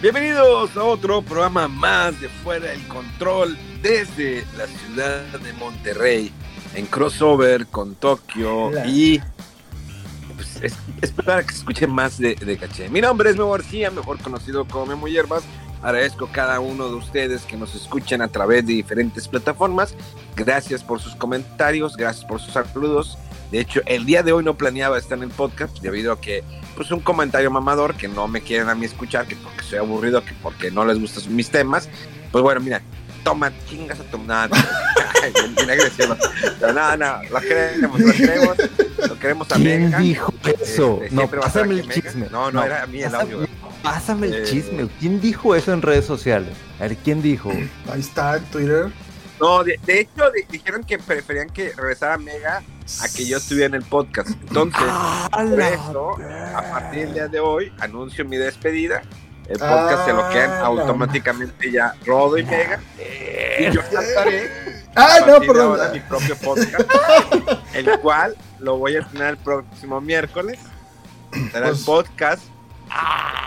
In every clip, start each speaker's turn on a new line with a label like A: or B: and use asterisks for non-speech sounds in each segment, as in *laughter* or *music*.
A: Bienvenidos a otro programa más de Fuera del Control desde la ciudad de Monterrey en crossover con Tokio y pues, es, esperar que se escuche más de, de caché. Mi nombre es Memo García, mejor conocido como Memo Hierbas. Agradezco a cada uno de ustedes que nos escuchan a través de diferentes plataformas. Gracias por sus comentarios, gracias por sus saludos. De hecho, el día de hoy no planeaba estar en el podcast debido a que, pues, un comentario mamador que no me quieren a mí escuchar, que porque soy aburrido, que porque no les gustan mis temas. Pues bueno, mira, toma, chingas a tu nada. *laughs* Bien agresivo. Pero nada, nada, lo queremos, lo queremos, lo queremos también.
B: ¿Quién dijo eso?
A: Este,
B: no,
A: siempre va a estar
B: pásame el chisme.
A: No, no, era a mí el
B: pásame-
A: audio.
B: Pásame el
A: Eh,
B: chisme. ¿Quién dijo eso en redes sociales? A ver, ¿quién dijo?
C: Ahí está en Twitter.
A: No, de, de hecho, de- dijeron que preferían que regresara Mega a que yo estuviera en el podcast. Entonces, por eso, a partir del día de hoy, anuncio mi despedida. El podcast se lo quedan
C: Ah, la
A: automáticamente ya Rodo y Mega. Y yo cantaré
C: Ah, no, perdón.
A: ahora mi propio podcast, el cual lo voy a estrenar el próximo miércoles. Será el
C: Pues-
A: podcast,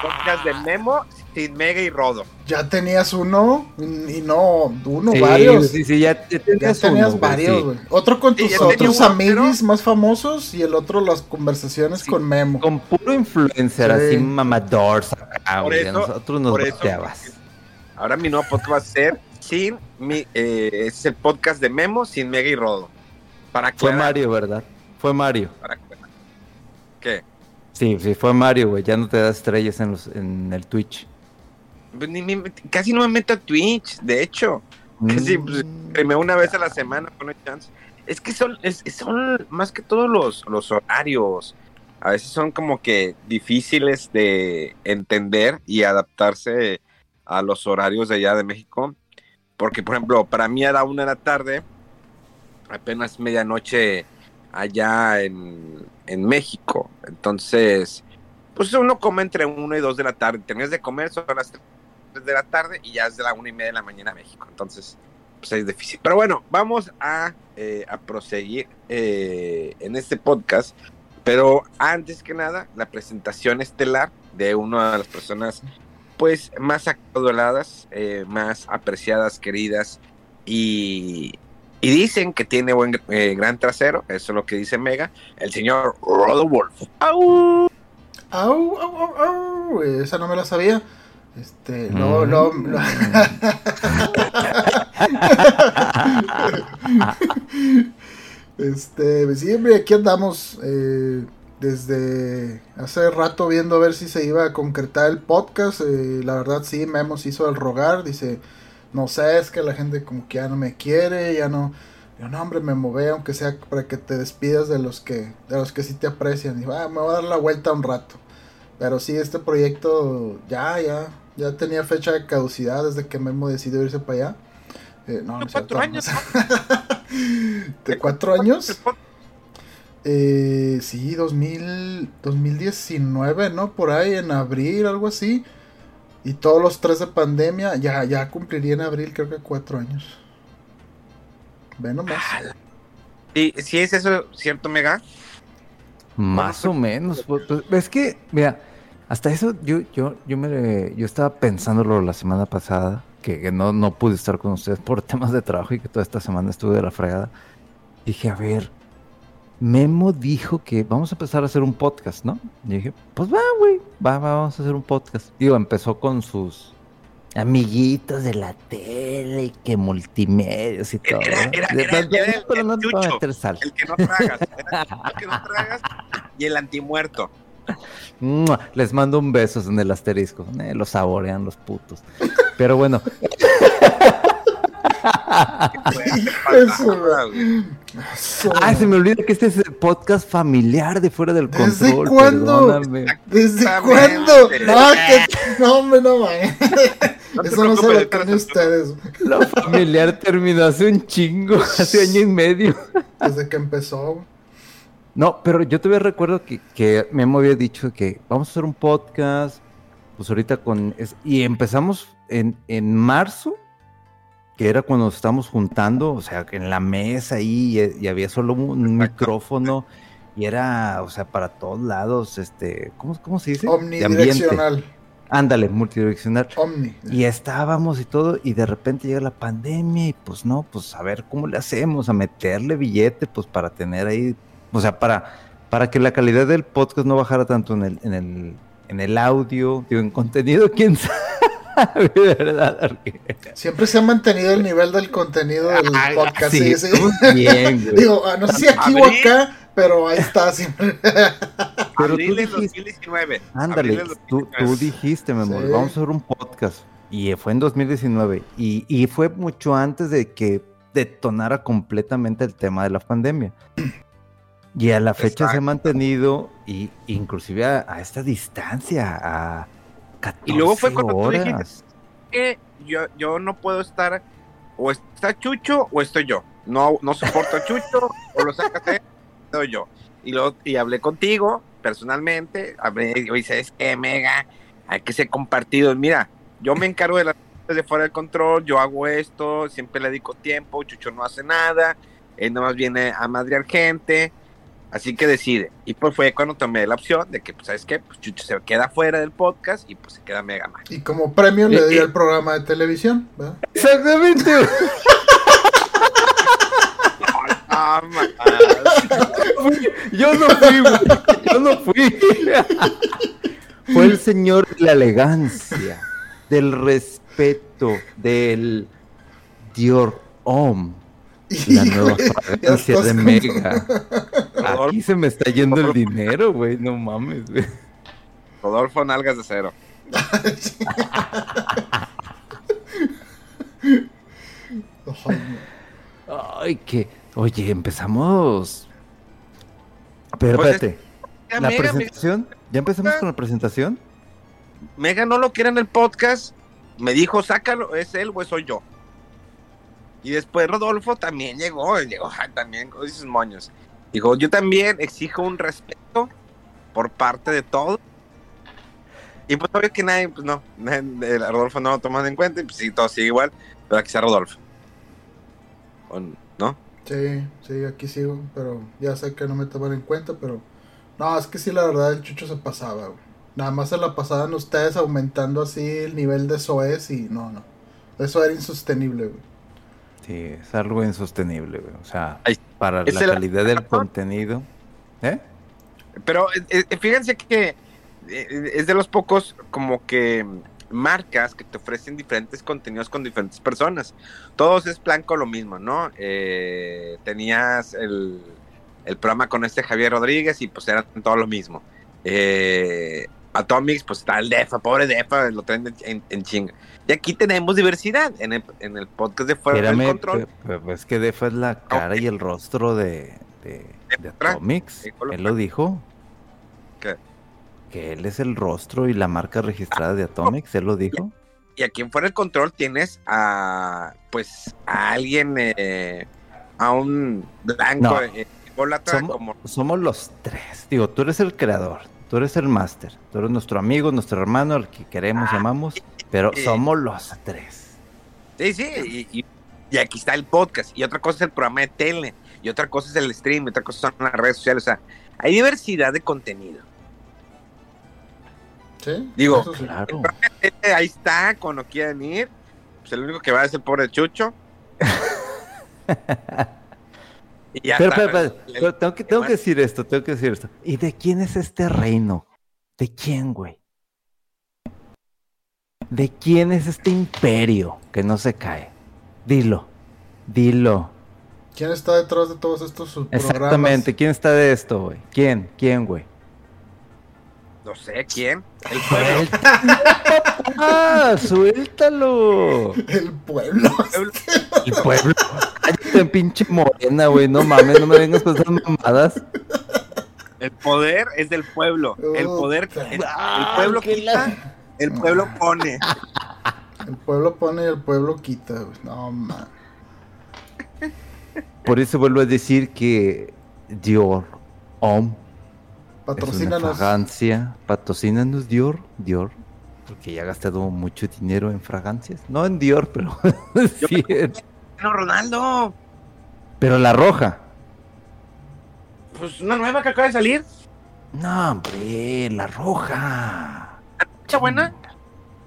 A: podcast de Memo sin Mega y Rodo.
C: Ya tenías uno y no uno,
B: Sí,
C: varios.
B: Sí, sí, ya, ya
C: Ya
B: tenías, güey,
C: varios,
B: sí.
C: güey. Otro con tus otros
A: uno,
C: amigos más famosos y el otro las conversaciones
B: Sí,
C: con Memo.
B: Con puro influencer,
C: Sí.
B: así mamador, acá,
A: Por eso-
B: nosotros nos
A: por eso. Ahora mi nuevo podcast va a ser sin mi, eh, es el podcast de Memo sin Mega y Rodo. Para
B: Fue
A: aclarar,
B: Mario, ¿verdad? Fue Mario.
A: para. ¿Qué?
B: Sí, sí, fue Mario, güey. Ya no te das estrellas en, los, en el Twitch.
A: Pues casi no me meto a Twitch, de hecho. Casi
B: Mm.
A: pues, streameo una vez a la semana, no hay chance. Es que son, es- son más que todos los, los horarios. A veces son como que difíciles de entender y adaptarse a los horarios de allá de México. Porque, por ejemplo, para mí a la una de la tarde, apenas medianoche allá en, en México. Entonces, pues uno come entre una y dos de la tarde. Tenías de comer, son las tres de la tarde y ya es de la una y media de la mañana México. Entonces, pues es difícil. Pero bueno, vamos a, eh, a proseguir eh, en este podcast. Pero antes que nada, la presentación estelar de una de las personas pues más acaudaladas, eh, más apreciadas, queridas y, y dicen que tiene buen eh, gran trasero, eso es lo que dice Mega, el señor Rodo Wolf. ¡Au!
C: Au, au, au, au. Esa no me la sabía. Este, no,
B: Mm.
C: no. este, hombre, aquí andamos. eh, desde hace rato viendo a ver si se iba a concretar el podcast. eh, la verdad, sí, Memo se hizo el rogar. Dice, no sé, es que la gente como que ya no me quiere, ya no. Yo, no, hombre, me mové, aunque sea para que te despidas de los que, de los que sí te aprecian. Dijo, ah, me voy a dar la vuelta un rato. Pero sí, este proyecto ya, ya, ya tenía fecha de caducidad desde que Memo decidió irse para allá. Eh, no, no
A: Cuatro
C: cierto,
A: años. *laughs*
C: ¿De cuatro años? Eh, sí, 2000, 2019, ¿no? Por ahí, en abril, algo así. Y todos los tres de pandemia, ya, ya cumpliría en abril, creo que cuatro años. Ve nomás.
A: ¿Y si es eso cierto, Mega?
B: Más o menos. pues, pues, es que, mira, hasta eso yo, yo, yo me yo estaba pensándolo la semana pasada, que, que no, no pude estar con ustedes por *laughs* temas de trabajo y que toda esta semana estuve de la fregada. Dije, a ver, Memo dijo que vamos a empezar a hacer un podcast, ¿no? Y dije, pues va, güey, va, va, vamos a hacer un podcast. Digo, empezó con sus amiguitos de la tele, y que multimedios y todo.
A: Era-
B: ¿no?
A: era-
B: De-
A: era- era el-
B: pero no
A: el Chucho. El que no tragas. El que no tragas y el antimuerto.
B: Les mando un beso en el asterisco. Eh, lo saborean los putos. Pero bueno, *laughs* ah, se me olvida que este es el podcast familiar de fuera del
C: ¿Desde
B: control.
C: cuándo?
B: perdóname.
C: ¿Desde cuándo? No, que, no, hombre, no, man.
A: No *laughs*
C: Eso no se lo
A: resuelvo.
C: ustedes.
B: Lo familiar terminó hace un chingo, hace año y medio.
C: Desde que empezó.
B: No, pero yo todavía recuerdo que, que Memo había dicho que vamos a hacer un podcast, pues ahorita con... es- y empezamos en, en marzo, que era cuando nos estábamos juntando, o sea, que en la mesa ahí y, y había solo un, micrófono y era, o sea, para todos lados, este, ¿cómo, cómo se dice?
C: Omnidireccional.
B: Ándale, multidireccional.
C: Omni.
B: Y estábamos y todo, y de repente llega la pandemia, y pues no, pues a ver cómo le hacemos, a meterle billete, pues para tener ahí, o sea, para, para que la calidad del podcast no bajara tanto en el, en el, en el audio, digo, en contenido, *laughs* quién sabe, ¿verdad? Porque-
C: Siempre se ha mantenido el nivel del contenido del
B: Ay,
C: podcast.
B: sí,
C: Sí,
B: bien, *laughs* güey.
C: Digo, ah, no sé si aquí o acá, pero ahí está siempre. *laughs*
B: Pero tú
A: Abril del
B: dijiste-
A: 2019.
B: Ándale, tú,
A: 2019.
B: tú dijiste, mi amor,
C: Sí.
B: vamos a hacer un podcast. Y fue en 2019. Y, y fue mucho antes de que detonara completamente el tema de la pandemia. Y a la fecha se ha
A: Exacto.
B: mantenido, y inclusive a, a esta distancia, a 14
A: Y luego fue cuando tú
B: horas.
A: dijiste, que yo, yo no puedo estar, o está Chucho o estoy yo. No, no soporto a Chucho, o lo sacas él, o yo. Y, luego, y hablé contigo personalmente, hablé y dice, es que Mega, hay que ser compartidos. Mira, yo me encargo de las de fuera del control, yo hago esto, siempre le dedico tiempo, Chucho no hace nada, él nomás viene a madrear gente, así que decide. Y pues fue cuando tomé la opción de que, pues, ¿sabes qué? Pues Chucho se queda fuera del podcast y pues se queda Mega Man.
C: Y como premio le dio el programa de televisión. ¿verdad?
B: Exactamente.
A: Ma- *laughs*
B: Yo no fui, güey. Yo no fui. Fue el señor de la elegancia, del respeto, del Dior Homme, la nueva fragancia de Mega. Aquí se me está yendo el dinero, güey. No mames, güey.
A: Rodolfo Nalgas de Cero.
C: Ay,
B: que. Oye, empezamos. Pero
A: Pues es-
B: espérate. La
A: Mega,
B: presentación. ¿Ya empezamos con la presentación?
A: Mega no lo quiere en el podcast. Me dijo, sácalo, ¿es él o soy yo? Y después Rodolfo también llegó, llegó también con sus moños. Dijo, yo también exijo un respeto por parte de todos. Y pues obvio que nadie, pues no, el Rodolfo no lo toman en cuenta y pues sí, todo sigue igual, pero aquí está Rodolfo. ¿No?
C: Sí, sí, aquí sigo, pero ya sé que no me toman en cuenta, pero no, es que sí, la verdad, el chucho se pasaba, güey. Nada más se la pasaban ustedes aumentando así el nivel de soez y no, no. Eso era insostenible, güey.
B: Sí, es algo insostenible, güey. O sea, para la
A: el-
B: calidad del contenido. ¿Eh?
A: Pero eh, eh, fíjense que eh, es de los pocos como que marcas que te ofrecen diferentes contenidos con diferentes personas. Todos es blanco lo mismo, ¿no? Eh, tenías el, el programa con este Javier Rodríguez y pues era todo lo mismo. Eh, Atomics, pues está el Defa, pobre Defa, lo traen en, en chinga. Y aquí tenemos diversidad en el, en el podcast de Fuera del Control.
B: es que Defa es la cara y el rostro de, de, de. Atomics. Él lo dijo.
A: ¿Qué?
B: Que él es el rostro y la marca registrada de Atomics. Él lo dijo.
A: Y aquí en Fuera del Control tienes a, pues, a alguien, eh, a un blanco,
B: No.
A: eh,
B: Somos,
A: como
B: somos los tres. Digo, tú eres el creador. Tú eres el máster. Tú eres nuestro amigo, nuestro hermano, al que queremos y amamos. Pero
A: eh.
B: somos los tres.
A: Sí, sí, y, y- y aquí está el podcast, y otra cosa es el programa de tele, y otra cosa es el stream, y otra cosa son las redes sociales, o sea, hay diversidad de contenido.
C: ¿Sí?
A: Digo,
C: Eso sí.
B: Claro.
A: Ahí está, cuando quieran ir, pues el único que va es el pobre Chucho. *laughs* y ya
B: Pero,
A: está,
B: pero, pero,
A: el-
B: pero tengo, que, tengo que decir esto, tengo que decir esto. ¿Y de quién es este reino? ¿De quién, güey? ¿De quién es este imperio que no se cae? Dilo, dilo.
C: ¿Quién está detrás de todos estos programas?
B: Exactamente, ¿quién está de esto, güey? ¿Quién? ¿Quién, güey?
A: No sé, ¿quién? *laughs* El pueblo.
B: ¡Ah, suéltalo!
C: El pueblo.
B: El pueblo. Cállate, pinche morena, güey. No mames, no me vengas con esas mamadas.
A: El poder es del pueblo. El poder, el, el pueblo
B: Ah,
A: quita,
B: la-
A: el pueblo pone.
C: El pueblo pone y el pueblo quita. güey. No, man.
B: Por eso vuelvo a decir que Dior Homme es una
C: Patrocínanos.
B: fragancia. Patrocínanos Dior, Dior. Porque ya ha gastado mucho dinero en fragancias. No en Dior, pero *laughs* sí.
A: No, Ronaldo.
B: Pero la roja.
A: Pues una nueva que acaba de salir.
B: No, hombre, la roja.
A: ¿Está buena?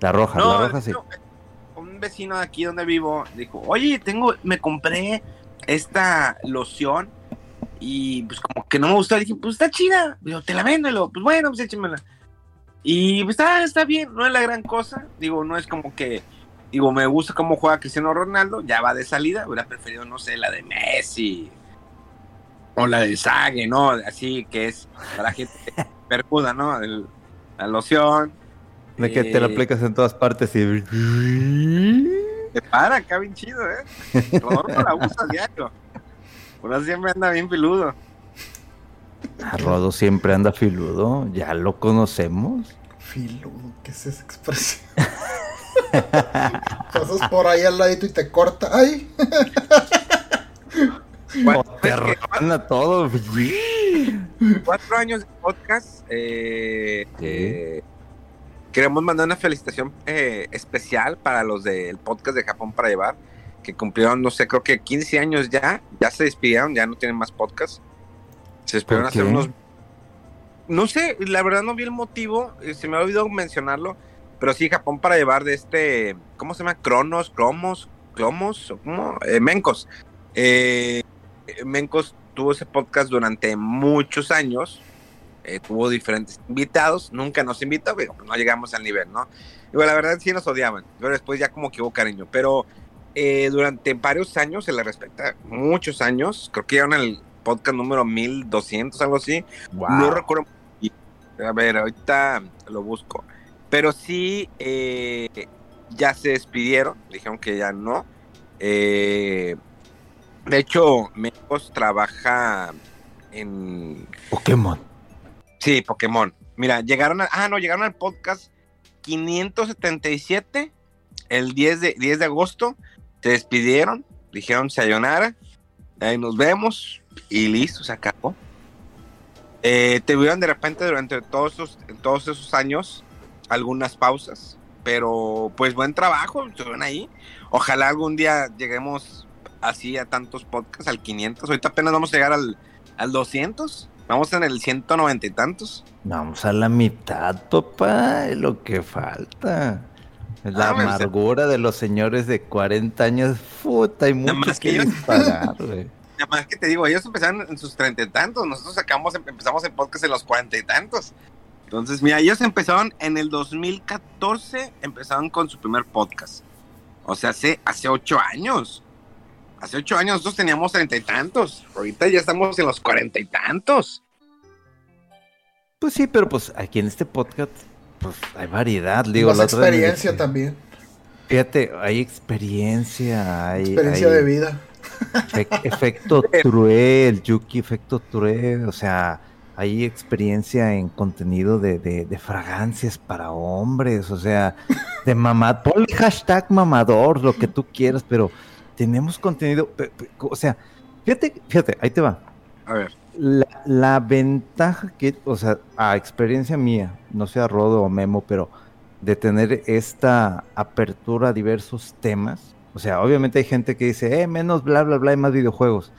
B: La roja,
A: No,
B: la roja sí.
A: no, un vecino de aquí donde vivo dijo, oye, tengo, me compré esta loción y pues como que no me gustó. Le dije, pues está chida. Digo, te la vendo. Y luego, pues bueno, pues échemela. Y pues está, está bien, no es la gran cosa. Digo, no es como que, digo, me gusta cómo juega Cristiano Ronaldo, ya va de salida. Hubiera preferido, no sé, la de Messi o la de Sague, ¿no? Así que es para la gente *laughs* percuda, ¿no? El- la loción.
B: De que te la
A: Eh,
B: aplicas en todas partes y.
A: Te para acá bien chido, ¿eh? *laughs* Rodolfo la usa diario. Por eso siempre anda bien piludo.
B: Ah, Rodo siempre anda filudo, ya lo conocemos.
C: Filudo, ¿qué es esa expresión? *laughs* Pasas por ahí al ladito y te corta. ¡Ay! *laughs*
A: Bueno,
B: te todo.
A: cuatro años de podcast. eh, eh, queremos mandar una felicitación eh, especial para los del podcast de Japón para llevar, que cumplieron, no sé, creo que 15 años ya. Ya se despidieron, ya no tienen más podcast. Se despidieron
B: ¿Por
A: hace unos. No sé, la verdad no vi el motivo, eh, se me ha olvidado mencionarlo, pero sí, Japón para llevar de este, ¿cómo se llama? Cronos, Cromos, Clomos, o ¿cómo? Eh, Mencos. Eh, Mencos tuvo ese podcast durante muchos años, eh, tuvo diferentes invitados, nunca nos invitó, pero no llegamos al nivel, ¿no? Y bueno, la verdad sí nos odiaban, pero después ya como que hubo cariño, pero eh, durante varios años, se le respeta, muchos años, creo que llegaron al podcast número 1200, algo así, no recuerdo. A ver, ahorita lo busco. Pero sí, eh, ya se despidieron. Dijeron que ya no. Eh, de hecho, Mecos trabaja en.
B: Pokémon.
A: Sí, Pokémon. Mira, llegaron a, Ah, no, llegaron al podcast 577 el 10 de, 10 de agosto. Se despidieron. Dijeron sayonara. Ahí nos vemos. Y listo, se acabó. Eh, tuvieron de repente durante todos esos, todos esos años algunas pausas, pero pues buen trabajo, estuvieron ahí. Ojalá algún día lleguemos así a tantos podcasts, al 500. Ahorita apenas vamos a llegar al, al 200. Vamos en el 190 y tantos.
B: Vamos a la mitad, papá, lo que falta. La
A: Ah, pues,
B: amargura de los señores de 40 años. Puta, hay mucho
A: más
B: que
A: que yo.
B: disparar, güey.
A: Nada más que te digo, ellos empezaron en sus treinta y tantos. Nosotros sacamos, empezamos el podcast en los cuarenta y tantos. Entonces, mira, ellos empezaron en el 2014, empezaron con su primer podcast. O sea, hace, hace ocho años. Hace ocho años nosotros teníamos treinta y tantos. Ahorita ya estamos en los cuarenta y tantos.
B: Pues sí, pero pues aquí en este podcast, pues hay variedad. Digo,
C: Más
B: la
C: experiencia también.
B: Fíjate, hay experiencia, hay,
C: Experiencia
B: hay
C: de vida.
B: efec- efecto *laughs* True, el Yuki efecto True, o sea, hay experiencia en contenido de, de, de fragancias para hombres, o sea, de mamá, ponle hashtag mamador, lo que tú quieras, pero tenemos contenido, o sea, fíjate, fíjate, ahí te va.
A: A ver.
B: La, la ventaja que, o sea, a experiencia mía, no sea Rodo o Memo, pero de tener esta apertura a diversos temas, o sea, obviamente hay gente que dice, eh, menos bla, bla, bla, y más videojuegos.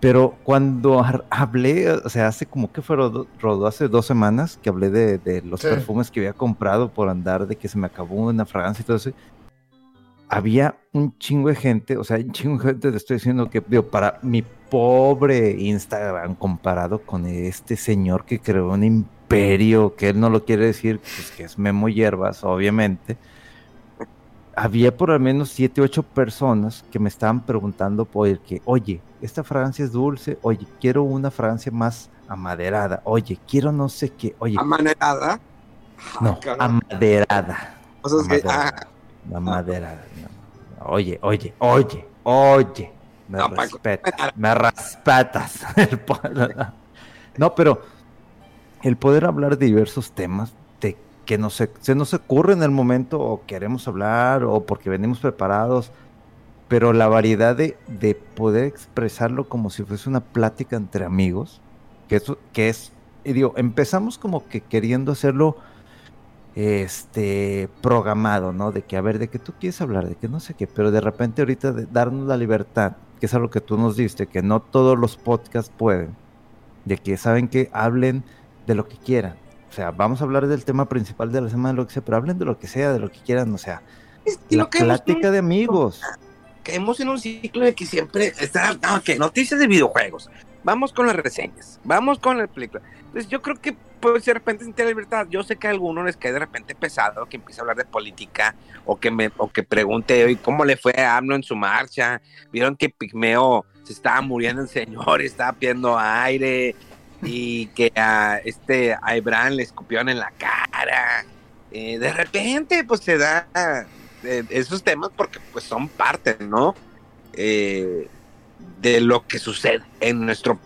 B: Pero cuando *laughs* hablé, o sea, hace como que fue Rodo, Rodo, hace dos semanas que hablé de, de los
C: Sí.
B: perfumes que había comprado por andar, de que se me acabó una fragancia y todo eso, había un chingo de gente, o sea, un chingo de gente, te estoy diciendo que, digo, para mi pobre Instagram comparado con este señor que creó un imperio, que él no lo quiere decir, pues que es Memo Hierbas, obviamente, había por al menos 7, 8 personas que me estaban preguntando por el que, oye, esta fragancia es dulce, oye, quiero una fragancia más amaderada. Oye, quiero no sé qué. Oye,
A: ¿Amanerada?
B: no,
A: cabrón.
B: amaderada.
A: O sea, es que, ah,
B: Amaderada. no. Oye, oye, oye, oye. Me
A: No,
B: respetas, me respetas. *laughs* No, pero el poder hablar de diversos temas de que no se, se nos ocurre en el momento o queremos hablar o porque venimos preparados, pero la variedad de, de poder expresarlo como si fuese una plática entre amigos, que eso, que es, y digo, empezamos como que queriendo hacerlo este programado, ¿no? De que a ver, de que tú quieres hablar, de que no sé qué, pero de repente ahorita de darnos la libertad, que es algo que tú nos diste, que no todos los podcasts pueden, de que saben que hablen de lo que quieran. O sea, vamos a hablar del tema principal de la semana, lo que sea, pero hablen de lo que sea, de lo que quieran, o sea,
A: es que
B: la
A: lo que hemos-
B: plática de amigos.
A: caemos en un ciclo de que siempre está, no, que noticias de videojuegos, vamos con las reseñas, vamos con la película. Entonces yo creo que pues de repente sentir la libertad, yo sé que a algunos les cae de repente pesado que empiece a hablar de política o que me o que pregunte hoy cómo le fue a AMLO en su marcha, vieron que Pigmeo se estaba muriendo el señor, *laughs* estaba pidiendo aire y que a este a Ebran le escupieron en la cara. Eh, de repente pues se da eh, esos temas porque pues son parte, ¿no? Eh, de lo que sucede en nuestro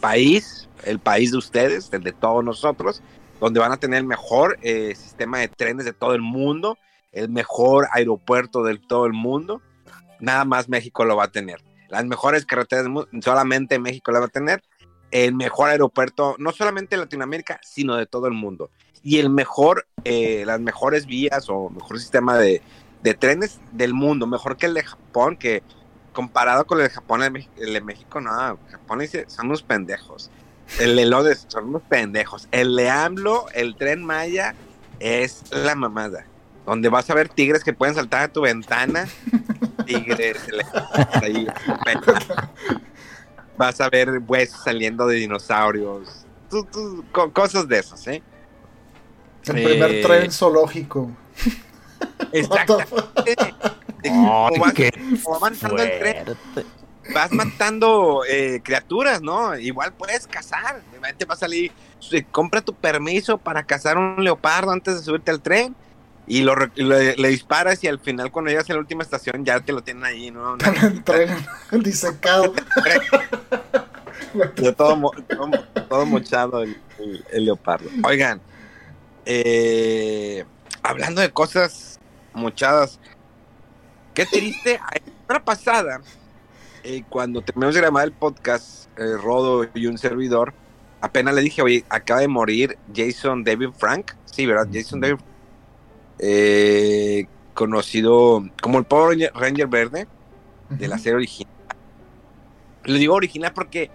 A: país, el país de ustedes, el de todos nosotros, donde van a tener el mejor eh, sistema de trenes de todo el mundo, el mejor aeropuerto de todo el mundo. Nada más México lo va a tener. Las mejores carreteras del solamente México la va a tener. El mejor aeropuerto, no solamente de Latinoamérica, sino de todo el mundo. Y el mejor, eh, las mejores vías o mejor sistema de, de trenes del mundo, mejor que el de Japón, que comparado con el de Japón, el de México, no, Japón dice, son unos pendejos. El de son unos pendejos. El de AMLO, el tren Maya, es la mamada. Donde vas a ver tigres que pueden saltar a tu ventana. Tigres, ahí, *laughs* vas a ver huesos saliendo de dinosaurios. Tú- tú, co- cosas de esas, ¿eh?
C: El primer
A: Eh,
C: tren zoológico.
A: Exactamente. *laughs* Vas- cómo va avanzando el tren, vas matando eh, criaturas, ¿no? Igual puedes cazar. Repente va a salir, eh, compra tu permiso para cazar un leopardo antes de subirte al tren. Y lo, le, le disparas y al final cuando llegas a la última estación ya te lo tienen ahí, ¿no?
C: Tren *laughs* disecado. *laughs*
A: Ya todo, todo, todo mochado el, el- el leopardo. Oigan, eh, hablando de cosas mochadas, qué triste. La pasada, eh, cuando terminamos de grabar el podcast, eh, Rodo y un servidor, apenas le dije, oye, acaba de morir Jason David Frank. Sí, ¿verdad? Jason David eh, conocido como el Power Ranger, Verde de la serie original. Le digo original porque,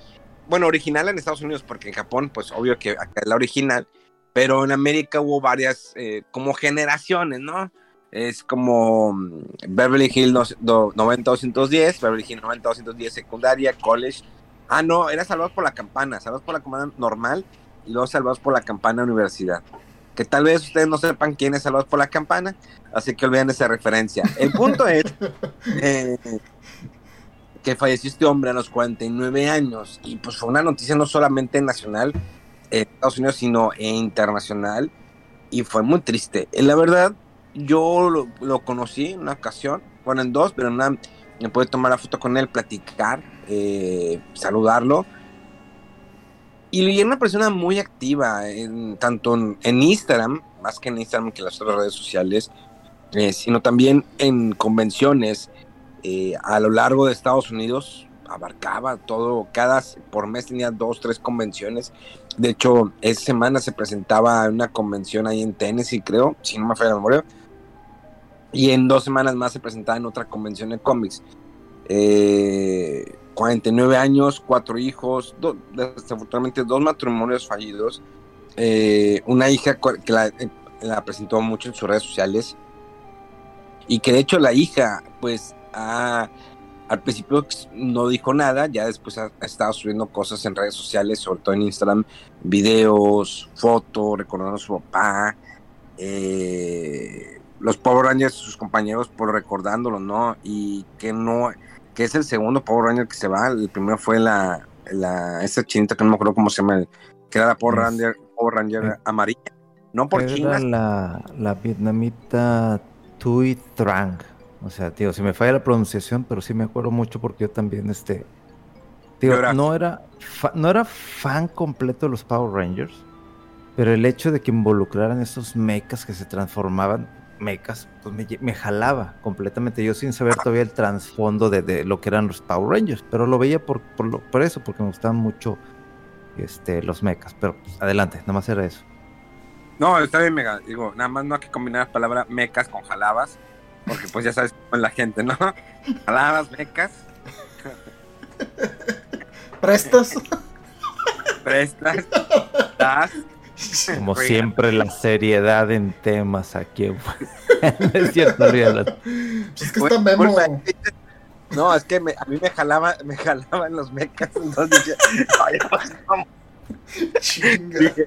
A: bueno, original en Estados Unidos, porque en Japón, pues obvio que acá es la original, pero en América hubo varias, eh, como generaciones, ¿no? Es como mm, Beverly Hills no- do- 90210, Beverly Hills 90210 secundaria, college. Ah, no, era Salvados por la Campana, Salvados por la Campana normal y luego Salvados por la Campana universidad. Que tal vez ustedes no sepan quién es Salvados por la Campana, así que olviden esa referencia. El punto es *laughs* eh, que falleció este hombre a los 49 años y pues fue una noticia no solamente nacional en Estados Unidos, sino internacional y fue muy triste. Eh, La verdad, yo lo, conocí en una ocasión, bueno, en dos, pero en una me pude tomar la foto con él, platicar, eh, saludarlo. Y era una persona muy activa, en- tanto en, en Instagram, más que en Instagram que en las otras redes sociales, eh, sino también en convenciones eh, a lo largo de Estados Unidos. Abarcaba todo, cada por mes tenía dos, tres convenciones. De hecho, esa semana se presentaba una convención ahí en Tennessee, creo, si no me falla la memoria. Y en dos semanas más se presentaba en otra convención de cómics. Eh, 49 años, cuatro hijos, desafortunadamente dos matrimonios fallidos. Eh, una hija que la, eh, la presentó mucho en sus redes sociales. Y que de hecho la hija, pues, ha- al principio no dijo nada, ya después ha, ha estado subiendo cosas en redes sociales, sobre todo en Instagram, videos, fotos, recordando a su papá. eh, los Power Rangers, sus compañeros, por recordándolo, ¿no? Y que no, que es el segundo Power Ranger que se va. El primero fue la, la, esa chinita que no me acuerdo cómo se llama, que era la Power Ranger, Power Ranger amarilla. No por
B: Era
A: China,
B: la, la vietnamita Tui Trang. O sea, tío, si me falla la pronunciación, pero sí me acuerdo mucho porque yo también, este... Tío,
A: era-
B: no era, fa- no era fan completo de los Power Rangers, pero el hecho de que involucraran esos mechas que se transformaban, mechas, pues me, jalaba completamente. Yo sin saber todavía el trasfondo de, de lo que eran los Power Rangers, pero lo veía por, por, lo- por eso, porque me gustaban mucho este, los mechas. Pero pues, adelante, nada más era eso.
A: No, está bien, mega. Digo, nada más no hay que combinar la palabra mecas con jalabas, porque pues ya sabes cómo es la gente, ¿no? *laughs* Jalabas, mecas, *laughs*
C: ¿Prestas? *laughs*
A: prestas, das. *laughs*
B: Como siempre, la seriedad en temas aquí. no *laughs* es cierto, olvídalo.
C: Pues es que está Memo.
A: No, es que me- a mí me jalaba, me jalaban los mecas, *laughs* entonces dije, "Ay, pues, ¿cómo?".
C: Chinga.
A: Dije,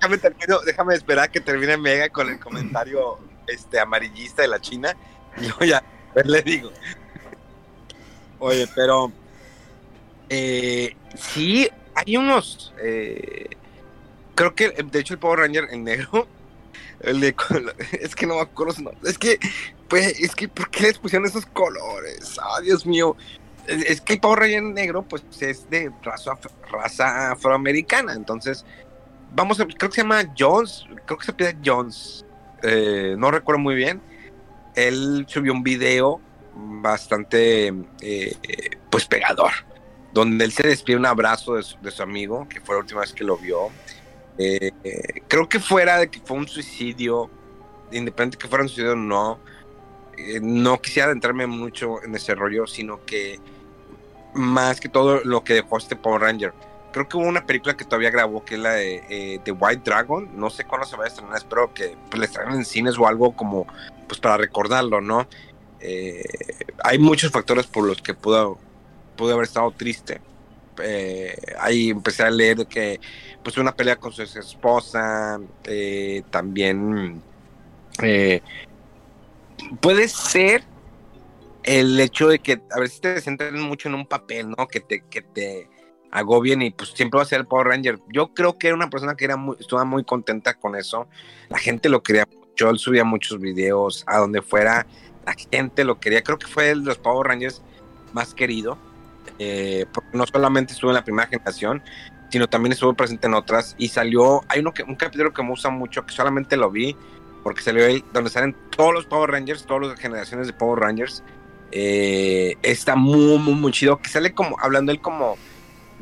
A: déjame, termino- déjame esperar que termine Mega con el comentario este amarillista de la China y luego ya pues, le digo. Oye, pero eh, sí, hay unos. eh, creo que de hecho el Power Ranger en negro. *laughs* *laughs* Es que no me acuerdo. Es que, pues, es que, ¿por qué les pusieron esos colores? Ah, Dios mío. Es que el Power Ranger negro, pues, es de raza, raza afroamericana. Entonces, vamos a, creo que se llama Jones, creo que se pide Jones. eh, no recuerdo muy bien. Él subió un video bastante, eh, pues, pegador, donde él se despide un abrazo de su amigo, que fue la última vez que lo vio. Eh, eh, creo que fuera de que fue un suicidio, independiente que fuera un suicidio o no, eh, no quisiera adentrarme mucho en ese rollo, sino que más que todo lo que dejó este Power Ranger. Creo que hubo una película que todavía grabó que es la de eh, The White Dragon. No sé cuándo se va a estrenar, espero que pues, la estrenen en cines o algo como pues para recordarlo, ¿no? Eh, hay muchos factores por los que pudo, pudo haber estado triste. Eh, ahí empecé a leer que pues una pelea con su ex esposa, eh, también eh, puede ser el hecho de que a veces te centran mucho en un papel, ¿no? Que te, que te agobien y pues siempre va a ser el Power Ranger. Yo creo que era una persona que era muy, estaba muy contenta con eso. La gente lo quería mucho, él subía muchos videos a donde fuera, la gente lo quería. Creo que fue el de los Power Rangers más querido, eh, porque no solamente estuvo en la primera generación, sino también estuvo presente en otras y salió, hay uno que, un capítulo que me gusta mucho, que solamente lo vi, porque salió ahí, donde salen todos los Power Rangers, todas las generaciones de Power Rangers, eh, está muy, muy, muy chido, que sale como, hablando él como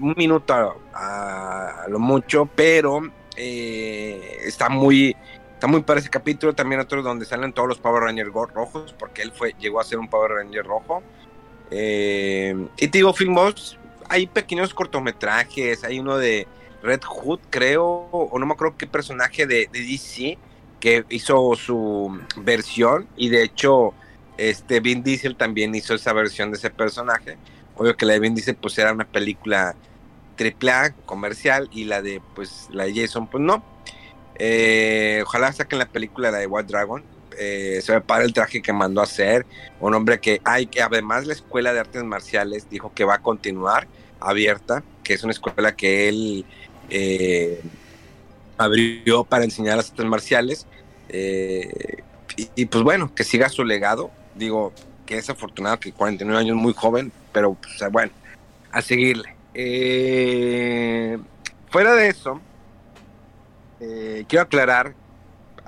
A: un minuto a, lo mucho, pero eh, está muy, está muy para ese capítulo, también otro donde salen todos los Power Rangers rojos, porque él fue, llegó a ser un Power Ranger rojo, eh, y te digo, Filmos, hay pequeños cortometrajes, hay uno de Red Hood, creo, o no me acuerdo qué personaje de, DC que hizo su versión y de hecho este Vin Diesel también hizo esa versión de ese personaje. Obvio que la de Vin Diesel pues era una película triple A, comercial y la de pues la de Jason pues no. Eh, ojalá saquen la película la de White Dragon. Eh, se me para el traje que mandó a hacer. Un hombre que hay que además la escuela de artes marciales dijo que va a continuar abierta, que es una escuela que él eh, abrió para enseñar las artes marciales. Eh, y, pues bueno, que siga su legado. Digo que es afortunado que 49 años muy joven, pero bueno, a seguirle. Fuera de eso, quiero aclarar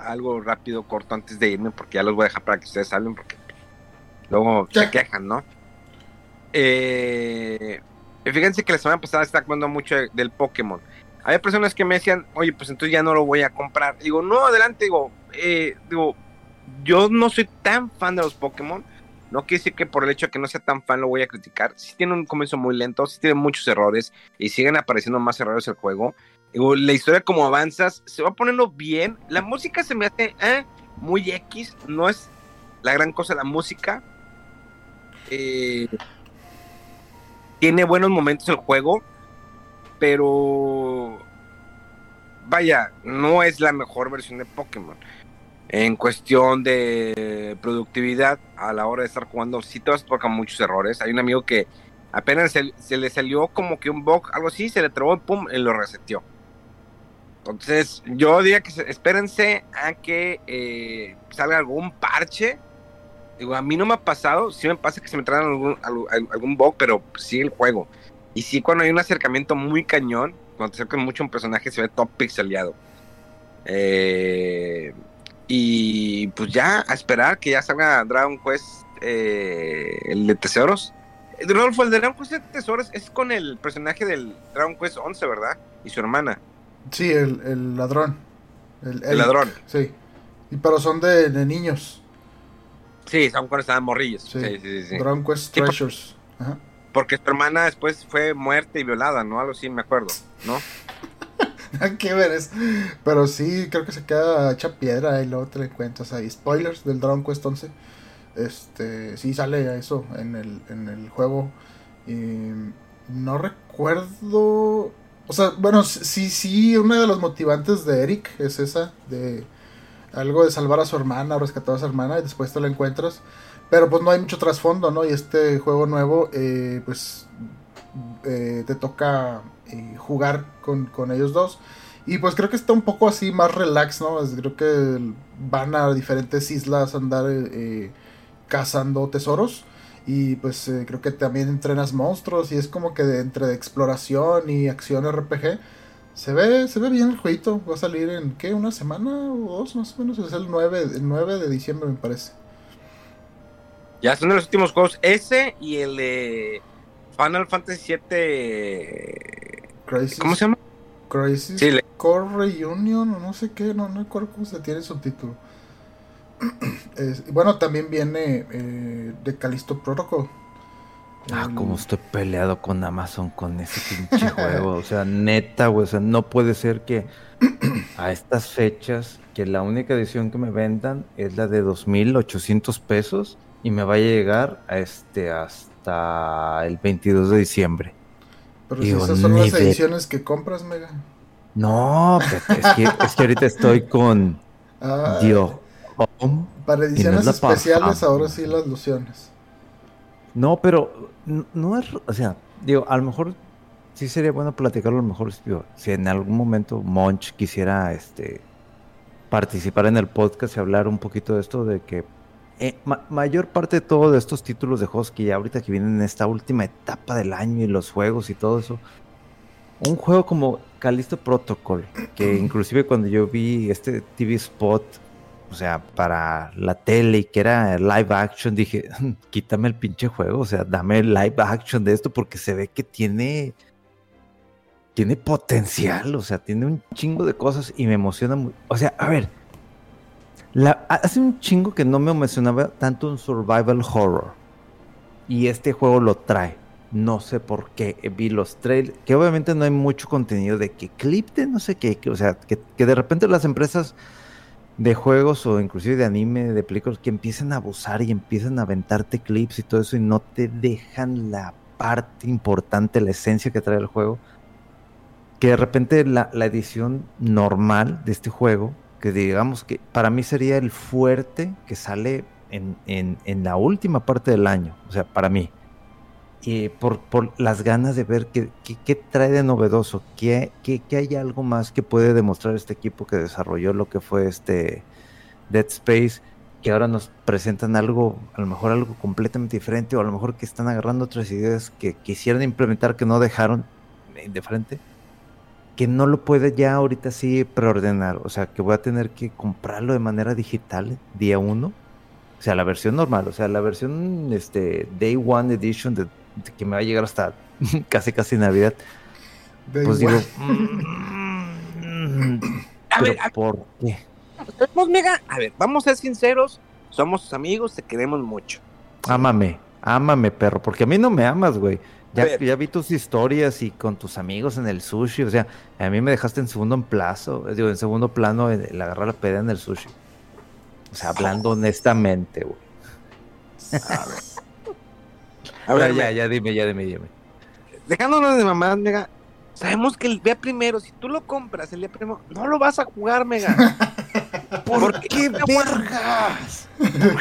A: algo rápido, corto, antes de irme, porque ya los voy a dejar para que ustedes hablen, porque luego
C: Ya.
A: se quejan, ¿no? Eh, fíjense que la semana pasada estaba hablando mucho de- del Pokémon. Había personas que me decían, oye, pues entonces ya no lo voy a comprar. Digo, no, adelante, digo, eh, digo, yo no soy tan fan de los Pokémon. No quiere decir que por el hecho de que no sea tan fan lo voy a criticar. Sí tiene un comienzo muy lento, sí tiene muchos errores y siguen apareciendo más errores el juego. La historia como avanzas se va poniendo bien. La música se me hace eh, muy X, no es la gran cosa la música. Eh, tiene buenos momentos el juego, pero vaya, no es la mejor versión de Pokémon. En cuestión de productividad, a la hora de estar jugando, sí te vas a tocar muchos errores. Hay un amigo que Apenas se, se le salió como que un bug, algo así, se le trabó, pum, y lo reseteó. Entonces, yo diría que se- espérense a que eh, salga algún parche. A mí no me ha pasado, sí me pasa que se me traen algún, algún, bug, pero sí el juego. Y sí cuando hay un acercamiento muy cañón, cuando te acercas mucho un personaje se ve todo pixeleado. Eh, y pues ya, a esperar que ya salga Dragon Quest, eh, el de tesoros. Rodolfo, el de Dragon Quest de tesoros es con el personaje del Dragon Quest 11, ¿verdad? Y su hermana.
C: Sí, el, el ladrón. El,
A: El ladrón.
C: Sí. Y, pero son de, de niños.
A: Sí, son cuando estaban morrillos.
C: Sí.
A: Sí, sí, sí.
C: Dragon Quest
A: Sí, por-
C: Treasures. Ajá.
A: Porque su hermana después fue muerta y violada, ¿no? Algo así, me acuerdo, ¿no? *laughs*
C: Nada que ver es. Pero sí, creo que se queda hecha piedra y luego te la encuentras ahí. Spoilers del Dragon Quest 11. Este, sí sale eso en el, en el juego. Y no recuerdo. O sea, bueno, sí, sí, una de los motivantes de Eric es esa, de algo de salvar a su hermana o rescatar a su hermana y después te la encuentras. Pero pues no hay mucho trasfondo, ¿no? Y este juego nuevo, eh, pues eh, te toca eh, jugar con, con ellos dos. Y pues creo que está un poco así más relax, ¿no? Creo que van a diferentes islas a andar eh, cazando tesoros. Y pues eh, creo que también entrenas monstruos y es como que de, entre de exploración y acción RPG. Se ve, se ve bien el jueguito. Va a salir en, ¿qué? ¿Una semana o dos más o menos? Es el 9, el 9 de diciembre me parece.
A: Ya son de los últimos juegos. Ese y el de Final Fantasy VII.
C: Crisis,
A: ¿Cómo se llama?
C: Crisis
A: Sí,
C: Core Reunion o no sé qué, no, no recuerdo cómo se tiene el subtítulo. *clears throat* Es- bueno, también viene eh, de Callisto Protocol.
B: Ah,
C: El-
B: como estoy peleado con Amazon con ese pinche *laughs* juego. O sea, neta, güey. O sea, no puede ser que a estas fechas, que la única edición que me vendan es la de 2.800 pesos y me vaya a llegar a este hasta el 22 de diciembre.
C: Pero
B: digo,
C: si esas son las
B: de-
C: ediciones que compras, Mega.
B: No, es que, es que ahorita estoy con *laughs*
C: Ah,
B: Dios.
C: Para ediciones especiales, ahora sí las lociones.
B: No, pero no es, o sea, digo, a lo mejor sí sería bueno platicarlo, a lo mejor digo, si en algún momento Monch quisiera este participar en el podcast y hablar un poquito de esto de que eh, ma- mayor parte de todos estos títulos de juegos que ya ahorita que vienen en esta última etapa del año y los juegos y todo eso, un juego como Callisto Protocol, que *clears throat* inclusive cuando yo vi este TV spot, o sea, para la tele y que era live action, dije, quítame el pinche juego, o sea, dame live action de esto porque se ve que tiene tiene potencial, o sea, tiene un chingo de cosas y me emociona muy, o sea, a ver, hace un chingo que no me emocionaba tanto un survival horror y este juego lo trae. No sé por qué. eh, Vi los trailers, que obviamente no hay mucho contenido de que clip de no sé qué, o sea, que de repente las empresas de juegos o inclusive de anime, de películas, que empiezan a abusar y empiezan a aventarte clips y todo eso y no te dejan la parte importante, la esencia que trae el juego. Que de repente la, la edición normal de este juego, que digamos que para mí sería el fuerte que sale en, en- en la última parte del año, o sea, para mí. Y por, por las ganas de ver qué, qué- trae de novedoso, qué, qué, qué hay algo más que puede demostrar este equipo que desarrolló lo que fue este Dead Space, que ahora nos presentan algo, a lo mejor algo completamente diferente, o a lo mejor que están agarrando otras ideas que quisieran implementar que no dejaron eh, de frente, que no lo puede ya ahorita sí preordenar, o sea, que voy a tener que comprarlo de manera digital día uno, o sea, la versión normal, o sea, la versión este Day One Edition de que me va a llegar hasta *laughs* casi casi Navidad,
C: De
B: pues
C: igual.
B: digo, mm, *laughs*
A: A ver, a-
B: ¿por qué?
A: ¿Sabemos, Mega? A ver, vamos a ser sinceros. Somos tus amigos, te queremos mucho.
B: Ámame, ámame, perro, porque a mí no me amas, güey. Ya, ya vi tus historias y con tus amigos en el sushi, o sea, a mí me dejaste en segundo en plazo, digo, en segundo plano el, el agarrar la peda en el sushi. O sea, hablando honestamente, güey.
A: A ver,
B: ya, ya,
A: Mega,
B: ya, dime, ya, dime, dime.
A: dejándonos de mamadas, Mega. Sabemos que el día primero, si tú lo compras el día primero, no lo vas a jugar, Mega. *laughs* ¿Por, qué vergas?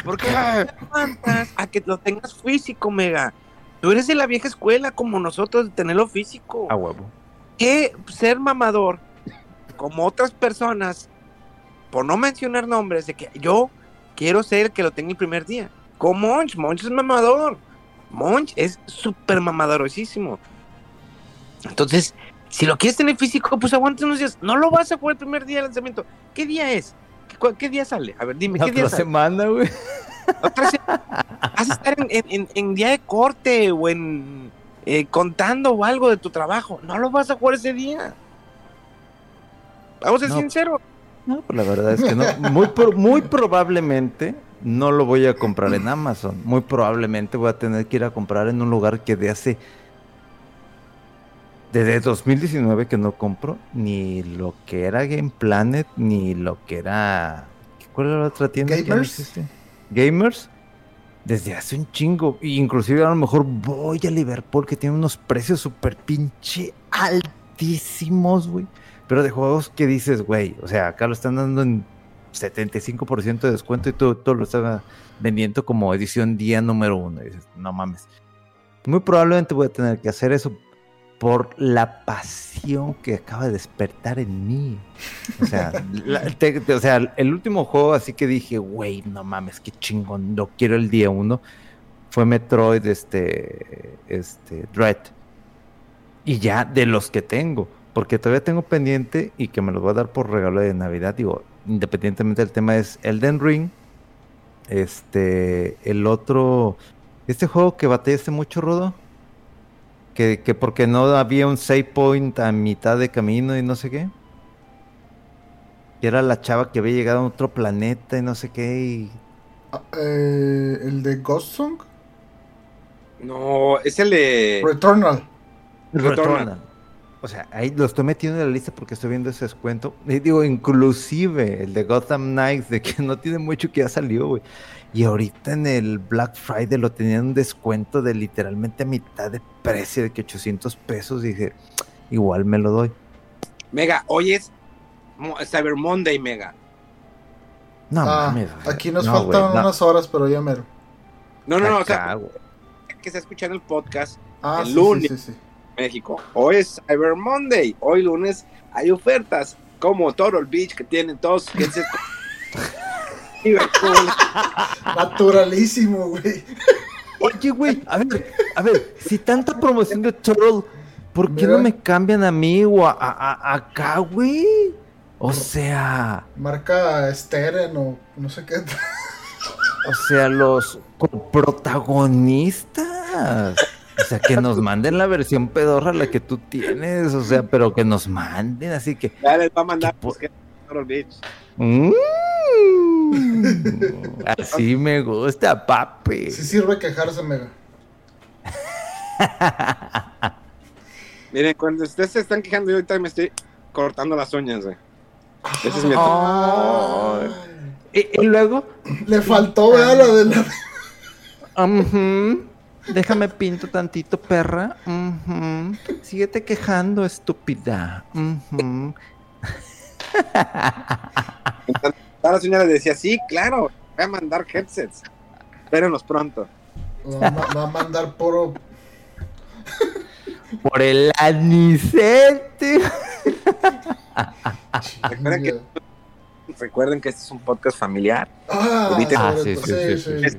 A: ¿Por qué te aguantas a que lo tengas físico, Mega? tú eres de la vieja escuela como nosotros, de tenerlo físico.
B: A huevo.
A: Que ser mamador, como otras personas, por no mencionar nombres, de que yo quiero ser el que lo tenga el primer día. Como Monch, Monch es mamador. Monch es súper mamadorosísimo. Entonces, si lo quieres tener físico, pues aguante unos días. No lo vas a jugar el primer día de lanzamiento. ¿Qué día es? ¿Qué, día sale? A ver, dime, ¿qué día
B: otra
A: sale?
B: semana, güey.
A: Otra se- Vas a estar en, en- en- en día de corte o en eh, contando o algo de tu trabajo. No lo vas a jugar ese día. Vamos a ser
B: No.
A: sinceros.
B: No, pues la verdad es que no. Muy probablemente no lo voy a comprar en Amazon. Muy probablemente voy a tener que ir a comprar en un lugar que de hace. Desde 2019 que no compro ni lo que era Game Planet, ni lo que era. ¿Cuál era la otra tienda?
C: Gamers.
B: existe? Gamers. Desde hace un chingo. Inclusive a lo mejor voy a Liverpool que tiene unos precios súper pinche altísimos, güey. Pero de juegos que dices, güey, o sea, acá lo están dando en 75% de descuento y todo, todo lo están vendiendo como edición día número uno. Y dices, no mames. Muy probablemente voy a tener que hacer eso por la pasión que acaba de despertar en mí. O sea, *laughs* la- te- te- o sea el último juego así que dije, güey, no mames, qué chingón, lo quiero el día uno, fue Metroid, este, este, Dread. Y ya de los que tengo, porque todavía tengo pendiente y que me los voy a dar por regalo de Navidad, digo, independientemente del tema es Elden Ring, este, el otro, este juego que batallaste mucho, Rodo, que, que porque no había un save point a mitad de camino y no sé qué. Y era la chava que había llegado a otro planeta y no sé qué. Y...
C: Ah, eh, el de Ghost Song.
A: No, es el de.
C: Returnal.
A: Returnal.
B: O sea, ahí lo estoy metiendo en la lista porque estoy viendo ese descuento. Y digo, inclusive el de Gotham Knights, de que *laughs* no tiene mucho que ya salió, güey. Y ahorita en el Black Friday lo tenían un descuento de literalmente a mitad de precio, de que 800 pesos. Dije, igual me lo doy.
A: Mega, hoy es Cyber Monday, Mega.
B: No
C: Ah,
B: mames.
C: aquí nos
B: no,
C: faltan
B: güey, no.
C: unas horas, pero ya mero.
A: No, no, no, o sea, que se escuchando el podcast
C: Ah,
A: El
C: sí,
A: lunes.
C: sí, sí, sí.
A: México. Hoy es Cyber Monday. Hoy lunes hay ofertas como Toro Beach que tienen todos. Que se... Liverpool.
C: Naturalísimo, güey.
B: Oye, güey, a ver, a ver, si tanta promoción de Turtle, ¿por qué
C: Mira.
B: no me cambian a mí o a, a- a- acá, güey? O sea,
C: Marca Steren o no sé qué.
B: o sea, los protagonistas. O sea, que nos manden la versión pedorra la que tú tienes, o sea, pero que nos manden, así que...
A: Ya les va a mandar
B: ¿Qué po-
A: pues, que Beach.
B: mm, así me gusta, papi.
C: Sí sirve quejarse, mega. *laughs*
A: Miren, cuando ustedes se están quejando, yo ahorita me estoy cortando las uñas, güey. Ese es mi
B: Ay. Y, y luego,
C: Le faltó, ¿verdad? La de la.
B: Ujú. Déjame pinto tantito, perra. Ujú. Síguete quejando, estúpida. Ujú. *laughs*
A: A la señora le decía, sí, claro, voy a mandar headsets. Espérenos pronto.
C: Va va a mandar puro. *laughs*
B: Por el anicete.
A: Recuerden que, recuerden que este es un podcast familiar.
C: Ah,
B: Ah, sí, sí,
C: sí,
B: sí,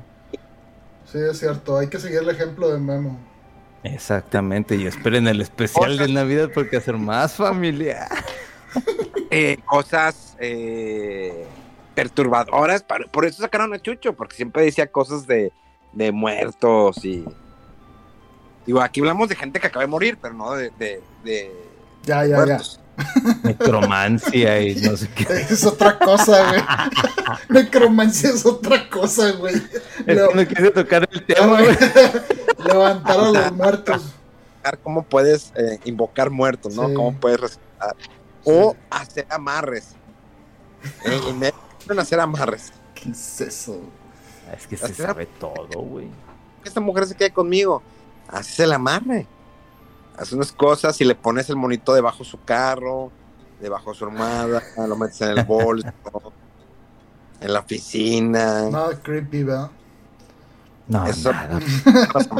C: sí. es cierto. Hay que seguir el ejemplo de Memo.
B: Exactamente, y esperen el especial de Navidad porque ser más familiar. *laughs*
A: Eh, cosas eh, perturbadoras. para- Por eso sacaron a Chucho, porque siempre decía cosas de, de muertos y. Digo, aquí hablamos de gente que acaba de morir, pero no de, de, de
C: Ya, ya, ya. *laughs*
B: Necromancia y no sé qué.
C: Es otra cosa, güey. *laughs* Necromancia es otra cosa, güey.
B: Es que no quise tocar el tema, güey. *laughs*
C: Levantar a los muertos.
A: Cómo puedes eh, invocar muertos, ¿no?
C: Sí.
A: Cómo puedes resucitar. O hacer amarres. Eh, y me pueden hacer amarres.
C: ¿Qué es eso?
B: Es que se sabe todo, güey.
A: esta mujer se quede conmigo. Haces el amarre. Haces unas cosas y le pones el monito debajo de su carro, debajo de su armada, *laughs* lo metes en el bolso, en la oficina.
C: Nada creepy, ¿verdad?
B: No,
A: Eso-
B: nada. *laughs*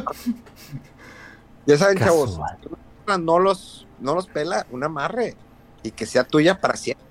A: Ya saben, chavos,
B: Casual.
A: no los, no los pela, un amarre y que sea tuya para siempre.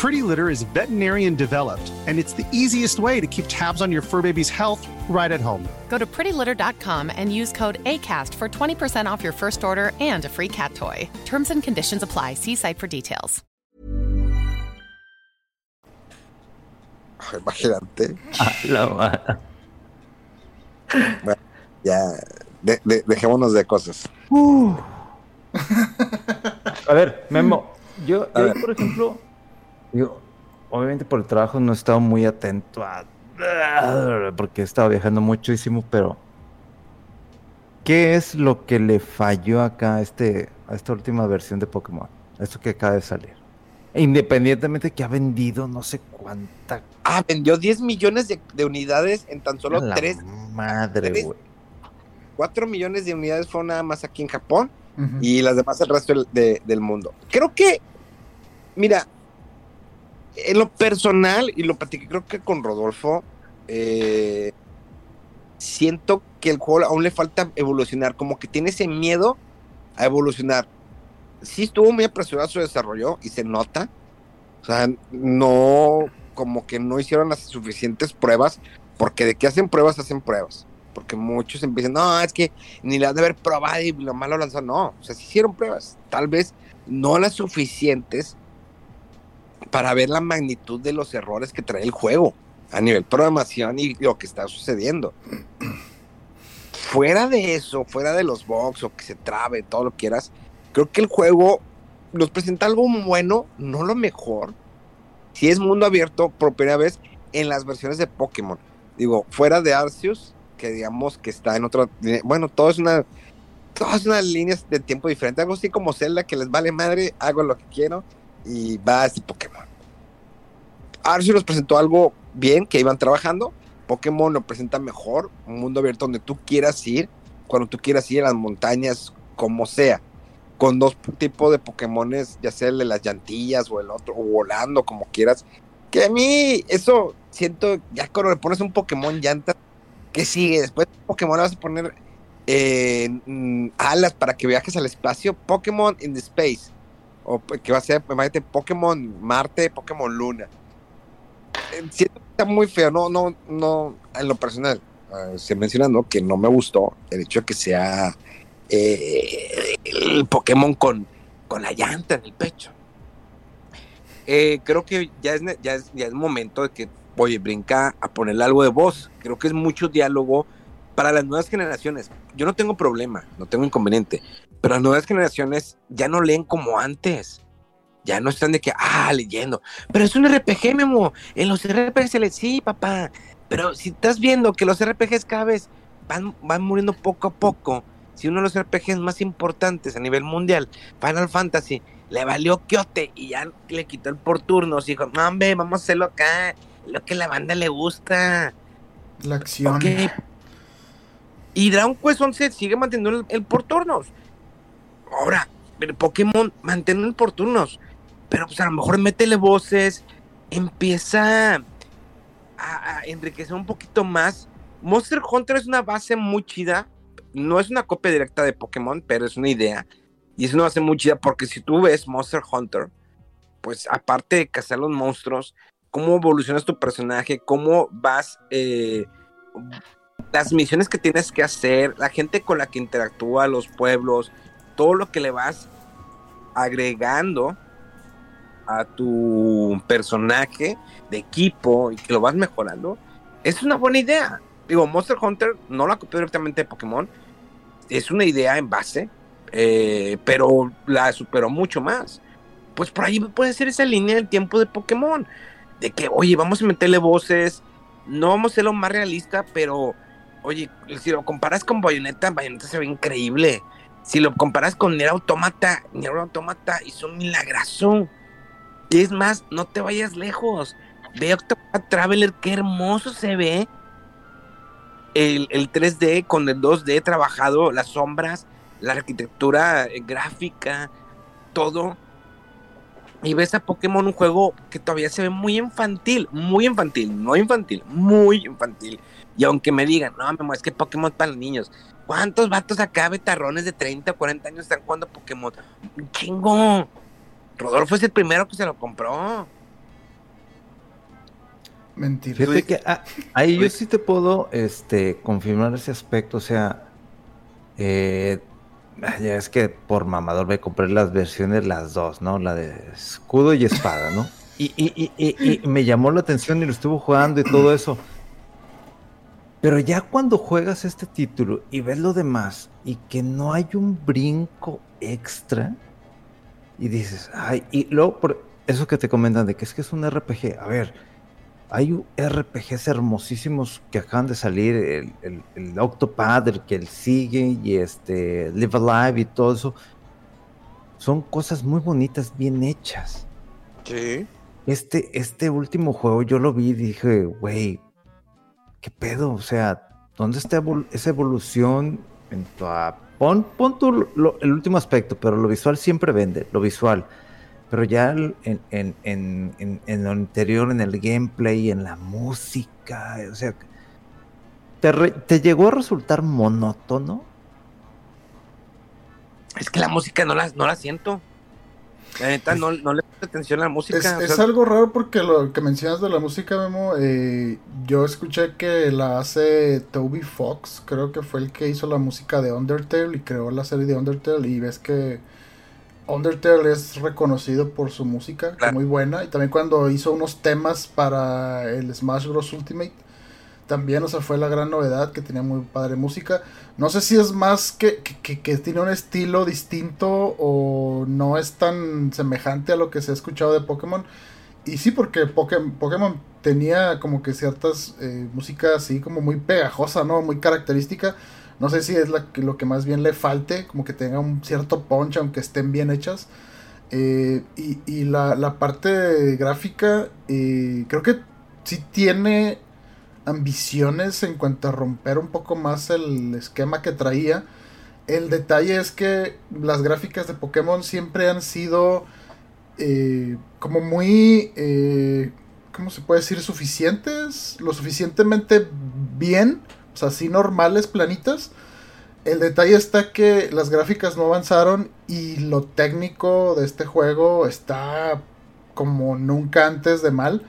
D: Pretty Litter is veterinarian developed, and it's the easiest way to keep tabs on your fur baby's health right at home.
E: Go to prettylitter.com and use code ACAST for 20% off your first order and a free cat toy. Terms and conditions apply. See site for details.
A: Imagínate.
B: A.
A: Bueno, ya, de- de- dejémonos de cosas. Uh.
B: A ver, Memo, yo, yo,
A: ver.
B: por ejemplo, digo, obviamente por el trabajo no he estado muy atento a... porque he estado viajando muchísimo, pero... ¿Qué es lo que le falló acá a, este, a esta última versión de Pokémon? Esto que acaba de salir. Independientemente que ha vendido no sé cuánta...
A: Ah, vendió 10 millones de, de unidades en tan solo
B: la
A: 3,
B: Madre,
A: tres-
B: güey.
A: 4 millones de unidades fueron nada más aquí en Japón y las demás el resto del, de- del mundo. Creo que, mira, en lo personal, y lo platiqué creo que con Rodolfo, eh, siento que el juego aún le falta evolucionar, como que tiene ese miedo a evolucionar. Sí estuvo muy apresurado su desarrollo y se nota. O sea, no, como que no hicieron las suficientes pruebas, porque de que hacen pruebas, hacen pruebas. Porque muchos empiezan, no, es que ni las de haber probado y lo malo lanzó. No, o sea, sí hicieron pruebas. Tal vez no las suficientes para ver la magnitud de los errores que trae el juego a nivel programación y lo que está sucediendo. Fuera de eso, fuera de los bugs o que se trabe, todo lo que quieras, creo que el juego nos presenta algo bueno, no lo mejor. Si es mundo abierto por primera vez en las versiones de Pokémon. Digo, fuera de Arceus, que digamos que está en otra. Bueno, todo es una. Todas unas líneas de tiempo diferentes. Algo así como Zelda, que les vale madre, hago lo que quiero y a este Pokémon. Arceus nos presentó algo bien que iban trabajando. Pokémon lo presenta mejor, un mundo abierto donde tú quieras ir, cuando tú quieras ir a las montañas, como sea, con dos tipos de Pokémones, ya sea el de las llantillas o el otro, o volando, como quieras. Que a mí, eso siento, ya cuando le pones un Pokémon llanta, ¿qué sigue? Después de Pokémon vas a poner eh, alas para que viajes al espacio, Pokémon in the Space. O que va a ser, imagínate, Pokémon Marte, Pokémon Luna. Eh, Siento que está muy feo, no, no, no, en lo personal. eh, se mencionando que no me gustó el hecho de que sea eh, el Pokémon con, con la llanta en el pecho. Creo que ya es, ya, es, ya es momento de que, oye, brinca a ponerle algo de voz. Creo que es mucho diálogo para las nuevas generaciones. Yo no tengo problema, no tengo inconveniente, pero las nuevas generaciones ya no leen como antes. Ya no están de que, ah, leyendo. Pero es un RPG, Memo. En los RPGs se le... Sí, papá. Pero si estás viendo que los RPGs cada vez van, van muriendo poco a poco, si uno de los RPGs más importantes a nivel mundial, Final Fantasy, le valió quiote y ya le quitó el por turnos y dijo, no, hombre, vamos a hacerlo acá, lo que la banda le gusta.
C: La acción.
A: Y Dragon Quest 11 sigue manteniendo el, el por turnos. Ahora, Pokémon mantiene el por turnos. Pero pues a lo mejor métele voces, empieza a, a enriquecer un poquito más. Monster Hunter es una base muy chida. No es una copia directa de Pokémon, pero es una idea. Y es una base muy chida porque si tú ves Monster Hunter, pues aparte de cazar los monstruos, cómo evolucionas tu personaje, cómo vas, eh, las misiones que tienes que hacer, la gente con la que interactúa, los pueblos, todo lo que le vas agregando a tu personaje de equipo y que lo vas mejorando, es una buena idea. Digo, Monster Hunter no la copió directamente de Pokémon, es una idea en base, eh, pero la superó mucho más. Pues por ahí puede ser esa línea del tiempo de Pokémon, de que, oye, vamos a meterle voces, no vamos a hacerlo más realista, pero, oye, si lo comparas con Bayonetta, Bayonetta se ve increíble. Si lo comparas con Nier Automata, Nier Automata hizo un milagrazo. Y es más, no te vayas lejos. Ve Octopath Traveler, qué hermoso se ve. el, el 3D con el 2D trabajado, las sombras, la arquitectura eh, gráfica, todo. Y ves a Pokémon un juego que todavía se ve muy infantil, muy infantil, no infantil, muy infantil. Y aunque me digan, no, mamá, es que Pokémon para los niños. ¿Cuántos vatos acá, betarrones de 30 o 40 años están jugando Pokémon? Un chingo. Rodolfo es el primero que se lo compró.
C: Mentira.
B: Fíjate que ah, ahí yo sí te puedo este, confirmar ese aspecto. O sea, eh, ya es que por mamador me compré las versiones, las dos, ¿no? La de escudo y espada, ¿no? *laughs* Y, y, y, y, y me llamó la atención y lo estuvo jugando y todo eso. Pero ya cuando juegas este título y ves lo demás y que no hay un brinco extra y dices, ay, y luego por eso que te comentan de que es que es un RPG, a ver, hay RPGs hermosísimos que acaban de salir, el, el, el Octopad, el que él sigue y este Live Alive y todo eso, son cosas muy bonitas, bien hechas.
A: Sí.
B: Este, este último juego yo lo vi y dije, güey, ¿qué pedo? O sea, ¿dónde está esa evolución? En tu, a- pon, pon lo- el último aspecto, pero lo visual siempre vende, lo visual. Pero ya en, lo interior, en el gameplay, en la música, o sea, ¿te, te llegó a resultar monótono?
A: Es que la música no la, no la siento. La neta, no, no le presto atención a la música.
C: Es,
A: o
C: es
A: sea,
C: algo raro porque lo que mencionas de la música, Memo, eh, yo escuché que la hace Toby Fox, creo que fue el que hizo la música de Undertale y creó la serie de Undertale y ves que Undertale es reconocido por su música, que muy buena, y también cuando hizo unos temas para el Smash Bros. Ultimate, también, o sea, fue la gran novedad que tenía muy padre música. No sé si es más que, que, tiene un estilo distinto o no es tan semejante a lo que se ha escuchado de Pokémon. Y sí, porque Poké- Pokémon tenía como que ciertas eh, música así como muy pegajosa, ¿no? Muy característica. No sé si es lo que más bien le falte, como que tenga un cierto punch aunque estén bien hechas. Eh, y y la, la parte gráfica, eh, creo que sí tiene ambiciones en cuanto a romper un poco más el esquema que traía. El detalle es que las gráficas de Pokémon siempre han sido eh, como muy, eh, ¿cómo se puede decir? Suficientes, lo suficientemente bien, o sea, así normales, planitas. El detalle está que las gráficas no avanzaron y lo técnico de este juego está como nunca antes de mal.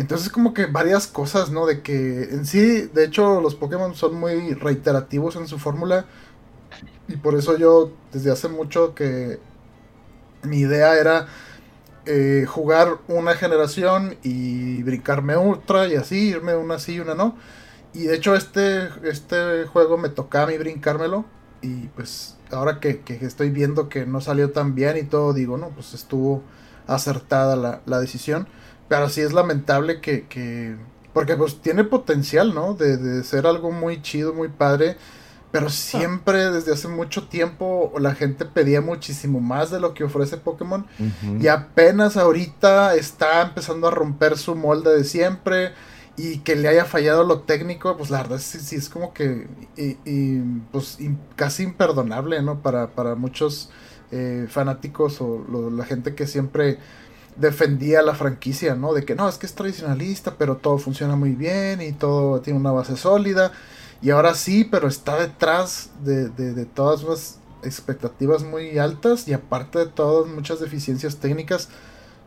C: Entonces como que varias cosas, ¿no? De que en sí, de hecho, los Pokémon son muy reiterativos en su fórmula. Y por eso yo, desde hace mucho que mi idea era eh, jugar una generación y brincarme otra y así, irme una sí y una no. Y de hecho este, este juego me tocaba a mí brincármelo. Y pues ahora que, estoy viendo que no salió tan bien y todo, digo, no, pues estuvo acertada la decisión. Pero sí es lamentable que, que... Porque pues tiene potencial, ¿no? De, de ser algo muy chido, muy padre. Pero siempre, desde hace mucho tiempo, la gente pedía muchísimo más de lo que ofrece Pokémon. Y apenas ahorita está empezando a romper su molde de siempre. Y que le haya fallado lo técnico, pues la verdad sí, sí es como que y, y, pues casi imperdonable, ¿no? Para, para muchos eh, fanáticos o lo- la gente que siempre defendía la franquicia, ¿no? De que no, es que es tradicionalista, pero todo funciona muy bien y todo tiene una base sólida. Y ahora sí, pero está detrás de, de, de todas unas expectativas muy altas y aparte de todas muchas deficiencias técnicas,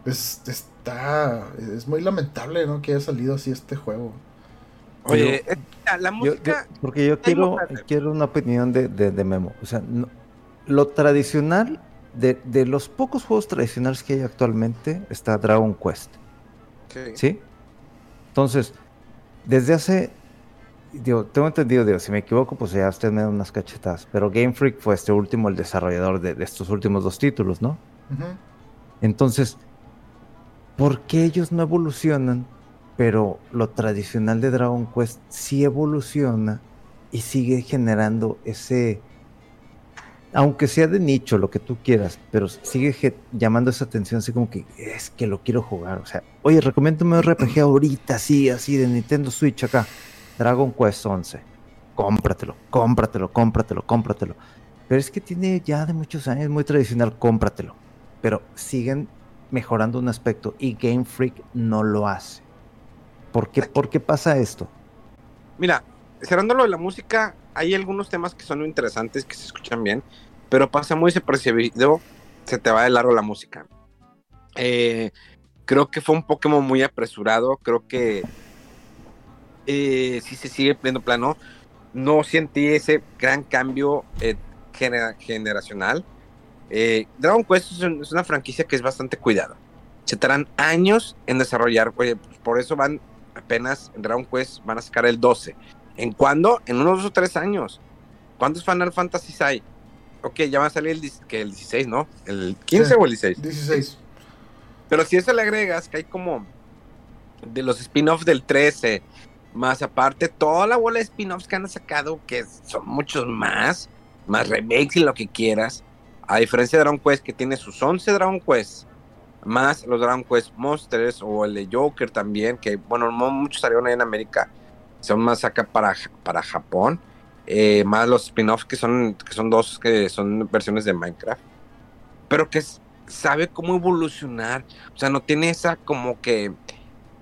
C: pues está, es muy lamentable, ¿no? Que haya salido así este juego.
A: Oye, eh, la música.
B: yo- porque yo quiero, quiero una opinión de, de- de Memo. O sea, no- lo tradicional, de, de los pocos juegos tradicionales que hay actualmente, está Dragon Quest. ¿Sí? Entonces, desde hace. Digo, tengo entendido, digo, si me equivoco, pues ya ustedes me dan unas cachetadas. Pero Game Freak fue este último, el desarrollador de, de estos últimos dos títulos, ¿no? Entonces, ¿por qué ellos no evolucionan? Pero lo tradicional de Dragon Quest sí evoluciona y sigue generando ese, aunque sea de nicho, lo que tú quieras, pero sigue llamando esa atención así como que es que lo quiero jugar. O sea, oye, recomiéndame un RPG ahorita, así, así, de Nintendo Switch acá. Dragon Quest 11. cómpratelo, cómpratelo, cómpratelo, cómpratelo. Pero es que tiene ya de muchos años, muy tradicional, cómpratelo. Pero siguen mejorando un aspecto y Game Freak no lo hace. ¿Por ¿Por qué pasa esto?
A: Mira, cerrando lo de la música, hay algunos temas que son interesantes, que se escuchan bien, pero pasa muy desapercibido, se te va de largo la música. Eh, creo que fue un Pokémon muy apresurado, creo que eh, si se sigue pleno plano, no sentí ese gran cambio eh, generacional. Eh, Dragon Quest es, una franquicia que es bastante cuidada. Se tardan años en desarrollar, pues, por eso van apenas en Dragon Quest, van a sacar el 12. ¿En cuándo? En unos dos o tres años. ¿Cuántos Final Fantasy hay? Ok, ya va a salir el, que el 16, ¿no? ¿El 15 o el 16?
C: 16.
A: Pero si eso le agregas que hay como de los spin-offs del 13, más aparte toda la bola de spin-offs que han sacado, que son muchos más, más remakes y lo que quieras, a diferencia de Dragon Quest, que tiene sus 11 Dragon Quest, más los Dragon Quest Monsters o el de Joker también, que bueno, muchos salieron ahí en América, son más acá para, para Japón, eh, más los spin-offs que son, que son dos, que son versiones de Minecraft, pero que sabe cómo evolucionar, o sea, no tiene esa como que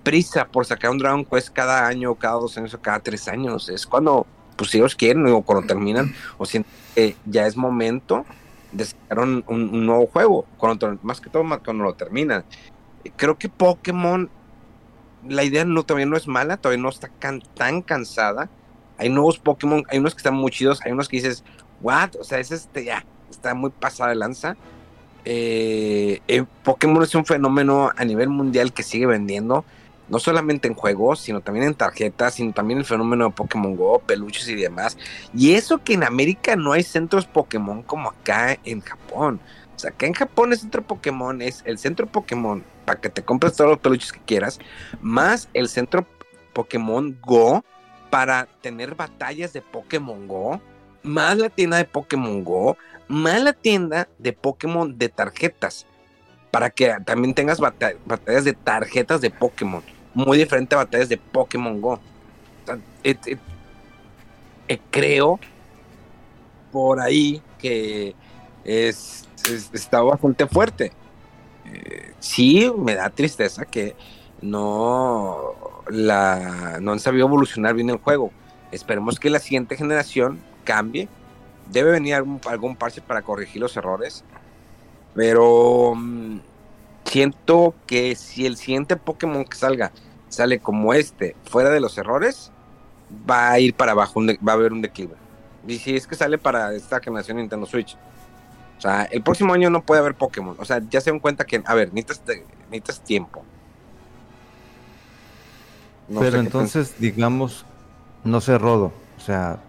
A: prisa por sacar un Dragon Quest cada año, cada dos años o cada tres años, es cuando pues ellos quieren o cuando terminan o sienten que ya es momento de sacar un, nuevo juego, cuando, más que todo cuando lo terminan. Creo que Pokémon, la idea no, todavía no es mala, todavía no está tan cansada. Hay nuevos Pokémon, hay unos que están muy chidos, hay unos que dices, what, o sea, es este ya, está muy pasada de lanza. Eh, eh, Pokémon es un fenómeno a nivel mundial que sigue vendiendo no solamente en juegos, sino también en tarjetas, sino también el fenómeno de Pokémon Go, peluches y demás. Y eso que en América no hay centros Pokémon como acá en Japón. Sea, acá en Japón el centro Pokémon es el centro Pokémon para que te compres todos los peluches que quieras, más el centro Pokémon Go para tener batallas de Pokémon Go, más la tienda de Pokémon Go, más la tienda de Pokémon de tarjetas, para que también tengas batallas de tarjetas de Pokémon muy diferente a batallas de Pokémon Go. Eh, creo por ahí que es, está bastante fuerte. Eh, sí, me da tristeza que no, la, no han sabido evolucionar bien el juego. Esperemos que la siguiente generación cambie. Debe venir algún, algún parche para corregir los errores. Pero mm, siento que si el siguiente Pokémon que salga sale como este, fuera de los errores, va a ir para abajo, va a haber un declive. Y si es que sale para esta generación Nintendo Switch. O sea, el próximo año no puede haber Pokémon. O sea, ya se dan cuenta que, a ver, necesitas, tiempo.
B: Pero entonces, digamos, no sé, Rodo. O sea,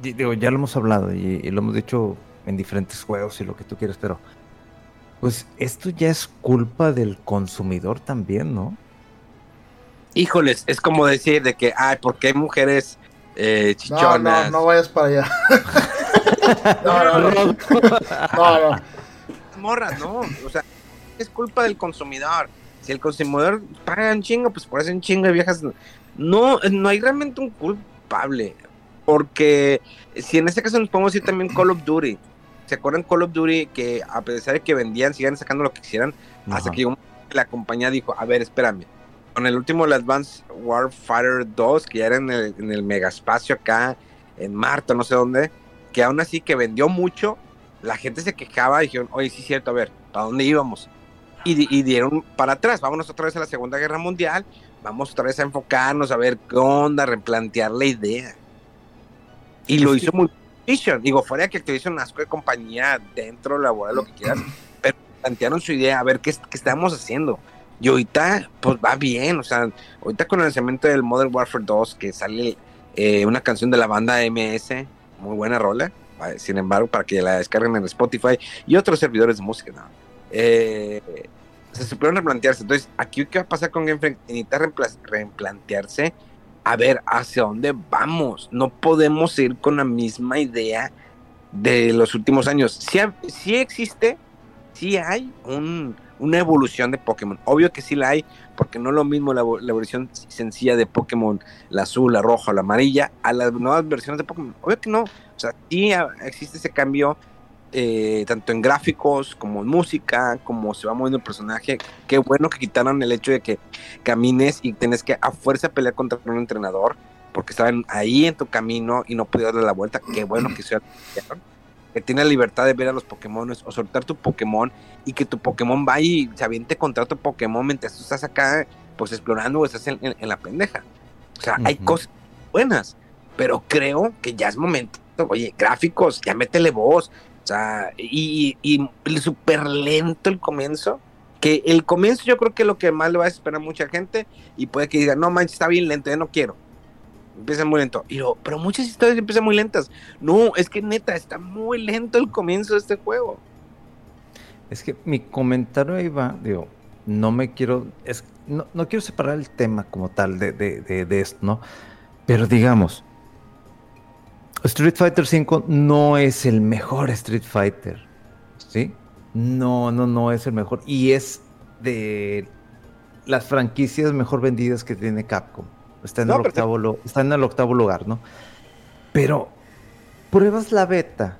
B: digo, ya lo hemos hablado y, lo hemos dicho en diferentes juegos y lo que tú quieras, pero pues esto ya es culpa del consumidor también, ¿no?
A: Híjoles, es como decir de que, ay, ¿por qué hay mujeres eh, chichonas?
C: No, no, no vayas para allá. *laughs* no, no, no. no, no.
A: Morras, no. O sea, es culpa del consumidor. Si el consumidor paga un chingo, pues por eso un chingo de viejas. No, no hay realmente un culpable. Porque si en este caso nos podemos decir también Call of Duty. ¿Se acuerdan Call of Duty que a pesar de que vendían, sigan sacando lo que quisieran? Hasta que la compañía dijo, a ver, espérame. Con el último, el Advanced Warfighter 2, que ya era en el, en el megaspacio acá, en Marte, no sé dónde, que aún así que vendió mucho, la gente se quejaba y dijeron, oye, sí es cierto, a ver, ¿para dónde íbamos? Y, y, dieron para atrás, vámonos otra vez a la Segunda Guerra Mundial, vamos otra vez a enfocarnos, a ver qué onda, replantear la idea. Y lo hizo muy Digo, fuera que Activision nazco de compañía dentro, laboral, lo que quieras, *clears throat* pero plantearon su idea, a ver qué, qué estamos haciendo. Y ahorita, pues va bien, o sea, ahorita con el lanzamiento del Modern Warfare 2, que sale eh, una canción de la banda MS, muy buena rola, sin embargo, para que la descarguen en Spotify y otros servidores de música, ¿no? Eh, se supieron replantearse. Entonces, aquí, ¿qué va a pasar con Game? Necesita replantearse a ver hacia dónde vamos. No podemos ir con la misma idea de los últimos años. Si, si existe, si hay un, una evolución de Pokémon. Obvio que sí la hay, porque no es lo mismo la, evolución sencilla de Pokémon, la azul, la roja, la amarilla, a las nuevas versiones de Pokémon. Obvio que no. O sea, sí existe ese cambio, eh, tanto en gráficos, como en música, como se va moviendo el personaje. Qué bueno que quitaron el hecho de que camines y tienes que a fuerza pelear contra un entrenador, porque estaban ahí en tu camino y no podías darle la vuelta. Qué bueno que se que tiene la libertad de ver a los Pokémon o soltar tu Pokémon y que tu Pokémon vaya y se aviente contra otro Pokémon mientras tú estás acá, pues explorando o estás en, la pendeja. O sea, hay cosas buenas, pero creo que ya es momento. Oye, gráficos, ya métele voz. O sea, y, y, súper lento el comienzo. Que el comienzo yo creo que lo que más le va a esperar a mucha gente y puede que diga, no manches, está bien lento, ya no quiero empieza muy lento. Y yo, pero muchas historias empiezan muy lentas. No, es que neta, está muy lento el comienzo de este juego.
B: Es que mi comentario iba, digo, no me quiero, no, quiero separar el tema como tal de, esto, ¿no? Pero digamos, Street Fighter V no es el mejor Street Fighter, ¿sí? No, no, no es el mejor. Y es de las franquicias mejor vendidas que tiene Capcom. Está en, el, octavo, está en el octavo lugar, ¿no? Pero pruebas la beta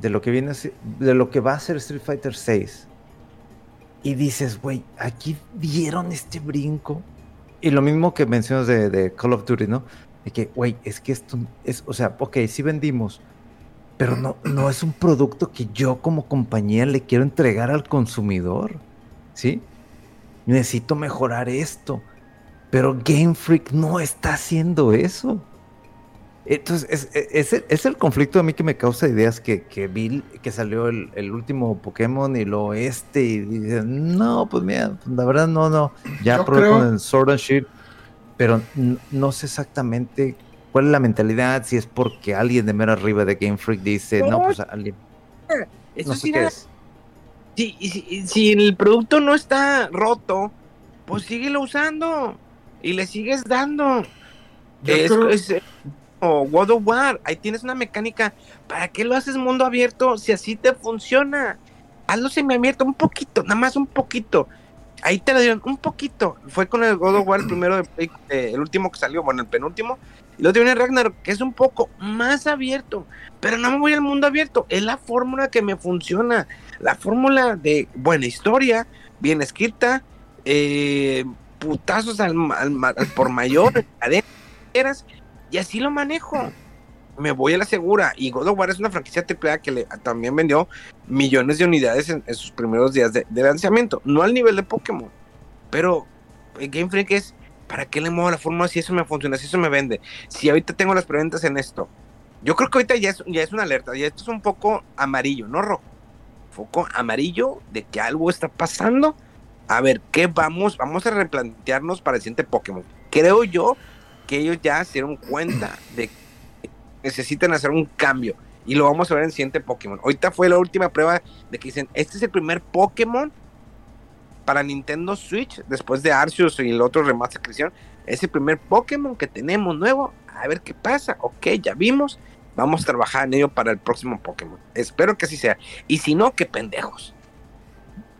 B: de lo que viene de lo que va a ser Street Fighter 6 y dices, güey, aquí dieron este brinco. Y lo mismo que mencionas de, Call of Duty, ¿no? De que, güey, es que esto es, o sea, ok, sí vendimos, pero no, no es un producto que yo como compañía le quiero entregar al consumidor, ¿sí? Necesito mejorar esto. Pero Game Freak no está haciendo eso. Entonces, es, es, el conflicto a mí que me causa ideas que, que vi que salió el, último Pokémon y lo este, y dicen, no, pues mira, la verdad no, no. Ya probé con el Sword and Shield, pero no, sé exactamente cuál es la mentalidad, si es porque alguien de mero arriba de Game Freak dice, no, pues alguien.
A: no sé qué es. Si, si el producto no está roto, pues síguelo usando y le sigues dando. es, como God of War, ahí tienes una mecánica. ¿Para qué lo haces mundo abierto si así te funciona? Hazlo semiabierto, un poquito, nada más un poquito. Ahí te lo dieron un poquito. Fue con el God of War, el primero, de, el último que salió, bueno, el penúltimo. Y luego viene Ragnarok, que es un poco más abierto. Pero no me voy al mundo abierto. Es la fórmula que me funciona. La fórmula de buena historia, bien escrita, eh, putazos al, por mayor, cadenas, y así lo manejo. Me voy a la segura. Y God of War es una franquicia AAA que le, también vendió millones de unidades en, sus primeros días de, lanzamiento. No al nivel de Pokémon. Pero Game Freak es, ¿para qué le muevo la fórmula si eso me funciona, si eso me vende? Si ahorita tengo las preventas en esto. Yo creo que ahorita ya es, ya es una alerta. Ya esto es un poco amarillo, no rojo. Foco amarillo de que algo está pasando a ver, ¿qué vamos? Vamos a replantearnos para el siguiente Pokémon. Creo yo que ellos ya se dieron cuenta *clears throat* de que necesitan hacer un cambio. Y lo vamos a ver en el siguiente Pokémon. Ahorita fue la última prueba de que dicen, este es el primer Pokémon para Nintendo Switch, después de Arceus y el otro remaster que hicieron. Es el primer Pokémon que tenemos nuevo. A ver qué pasa. Ok, ya vimos. Vamos a trabajar en ello para el próximo Pokémon. Espero que así sea. Y si no, qué pendejos.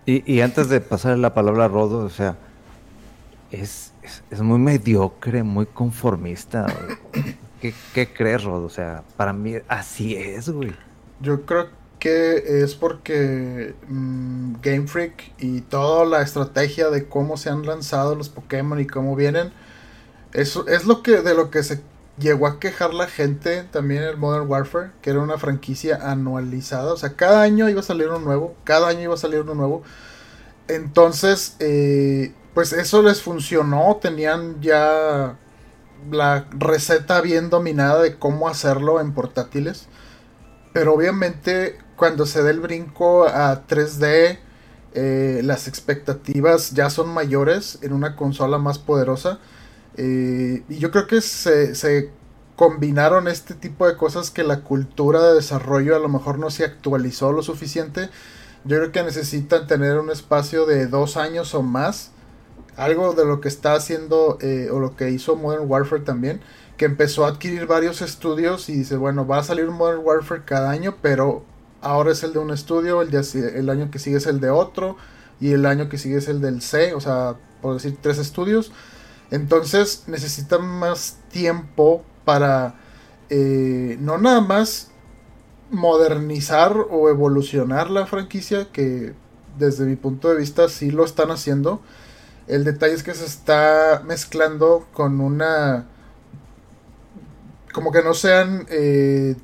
B: Y, antes de pasar la palabra a Rodo, o sea, es, es, muy mediocre, muy conformista. ¿Qué, ¿Qué, crees, Rodo? O sea, para mí así es, güey.
C: Yo creo que es porque mm, Game Freak y toda la estrategia de cómo se han lanzado los Pokémon y cómo vienen, eso es lo que de lo que se llegó a quejar la gente también en Modern Warfare, que era una franquicia anualizada. O sea, cada año iba a salir uno nuevo, cada año iba a salir uno nuevo. Entonces, eh, pues eso les funcionó, tenían ya la receta bien dominada de cómo hacerlo en portátiles. Pero obviamente cuando se dé el brinco a 3D, eh, las expectativas ya son mayores en una consola más poderosa. Eh, y yo creo que se, combinaron este tipo de cosas que la cultura de desarrollo a lo mejor no se actualizó lo suficiente. Yo creo que necesitan tener un espacio de dos años o más. Algo de lo que está haciendo eh, o lo que hizo Modern Warfare también. Que empezó a adquirir varios estudios y dice, bueno, va a salir Modern Warfare cada año, pero ahora es el de un estudio, el, el año que sigue es el de otro y el año que sigue es el del C, o sea, por decir tres estudios. Entonces necesitan más tiempo para eh, no nada más modernizar o evolucionar la franquicia, que desde mi punto de vista sí lo están haciendo. El detalle es que se está mezclando con una... como que no se han eh,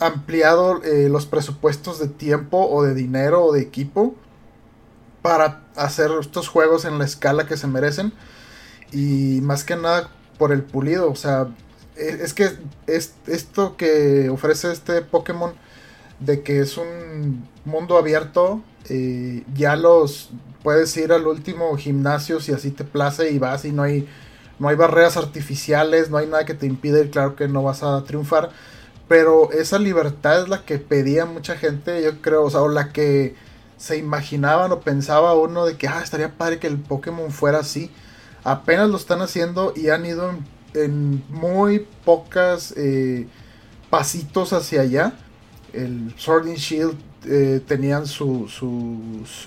C: ampliado eh, los presupuestos de tiempo o de dinero o de equipo para hacer estos juegos en la escala que se merecen. Y más que nada por el pulido, o sea, es que es, esto que ofrece este Pokémon de que es un mundo abierto, eh, ya los puedes ir al último gimnasio si así te place y vas y no hay, no hay barreras artificiales, no hay nada que te impida ir, claro que no vas a triunfar, pero esa libertad es la que pedía mucha gente, yo creo, o sea, o la que se imaginaban o pensaba uno de que ah, estaría padre que el Pokémon fuera así. Apenas lo están haciendo y han ido en muy pocas eh, pasitos hacia allá. El Sword and Shield eh, tenían sus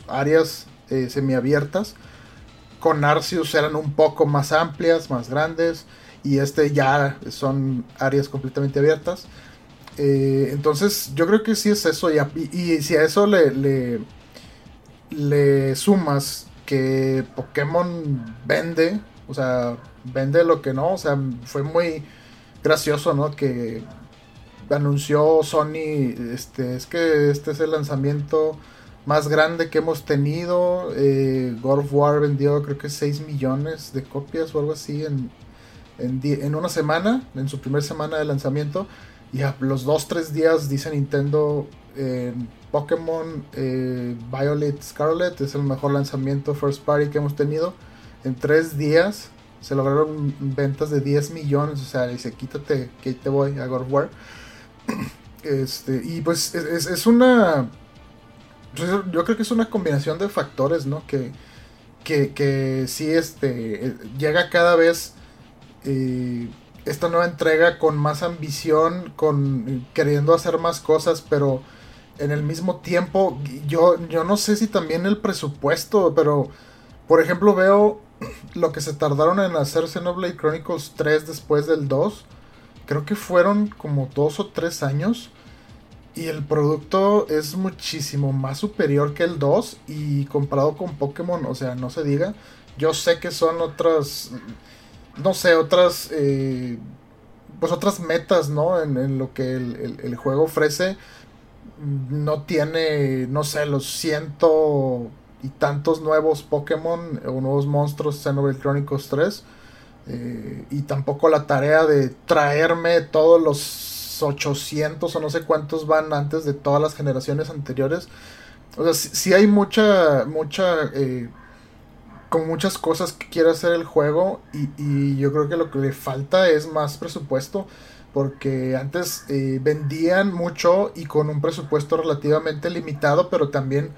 C: áreas eh, semiabiertas. Con Arceus eran un poco más amplias, más grandes. Y este ya son áreas completamente abiertas. entonces yo creo que sí es eso. Y, y, si a eso le, le, le sumas que Pokémon vende, o sea, vende lo que no. O sea, fue muy gracioso, ¿no? Que anunció Sony, este, es que este es el lanzamiento más grande que hemos tenido. Eh, God of War vendió creo que 6 millones de copias o algo así en, en, una semana, en su primera semana de lanzamiento. Y a los 2-3 días dice Nintendo, Pokémon eh, Violet Scarlet es el mejor lanzamiento first party que hemos tenido. En 3 días se lograron ventas de 10 millones, o sea, dice, quítate que te voy a God War. *clears throat* Este, y pues es, una... Pues, yo creo que es una combinación de factores, ¿no? Que, que, que sí este, llega cada vez eh, esta nueva entrega con más ambición, con queriendo hacer más cosas, pero en el mismo tiempo, yo, yo no sé si también el presupuesto, pero por ejemplo veo *clears throat* lo que se tardaron en hacer Xenoblade Chronicles 3 después del 2, creo que fueron como 2 o 3 años. Y el producto es muchísimo más superior que el 2. Y comparado con Pokémon, o sea, no se diga. Yo sé que son otras. No sé, otras. Eh, pues otras metas, ¿no? En, lo que el, juego ofrece. No tiene, no sé, los ciento y tantos nuevos Pokémon o nuevos monstruos Xenoblade Chronicles 3. Eh, y tampoco la tarea de traerme todos los 800 o no sé cuántos van antes de todas las generaciones anteriores. O sea, si, hay mucha, mucha, eh, con muchas cosas que quiere hacer el juego y, yo creo que lo que le falta es más presupuesto. Porque antes eh, vendían mucho y con un presupuesto relativamente limitado, pero también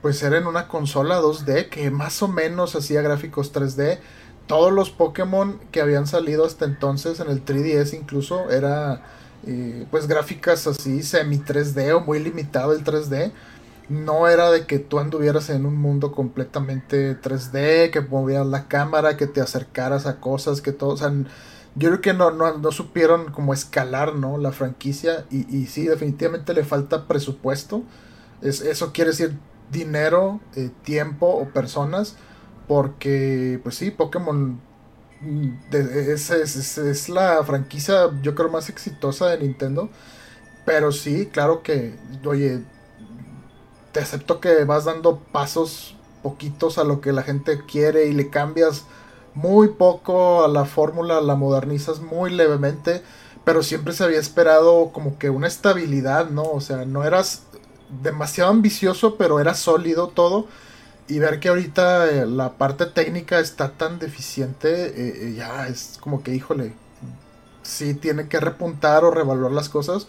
C: pues era en una consola 2D que más o menos hacía gráficos 3D. Todos los Pokémon que habían salido hasta entonces en el 3DS incluso era eh, pues gráficas así semi 3D o muy limitado el 3D. No era de que tú anduvieras en un mundo completamente 3D, que movieras la cámara, que te acercaras a cosas, que todo, o sea, yo creo que no, no, supieron como escalar, ¿no? La franquicia y, y sí, definitivamente le falta presupuesto. Es, eso quiere decir dinero, eh, tiempo o personas, porque pues sí, Pokémon mm, es, es, la franquicia yo creo más exitosa de Nintendo, pero sí, claro que, oye, te acepto que vas dando pasos poquitos a lo que la gente quiere y le cambias muy poco a la fórmula, la modernizas muy levemente, pero siempre se había esperado como que una estabilidad, ¿no? O sea, no eras demasiado ambicioso, pero era sólido todo. Y ver que ahorita eh, la parte técnica está tan deficiente, eh, eh, ya es como que, híjole, sí tiene que repuntar o revaluar las cosas.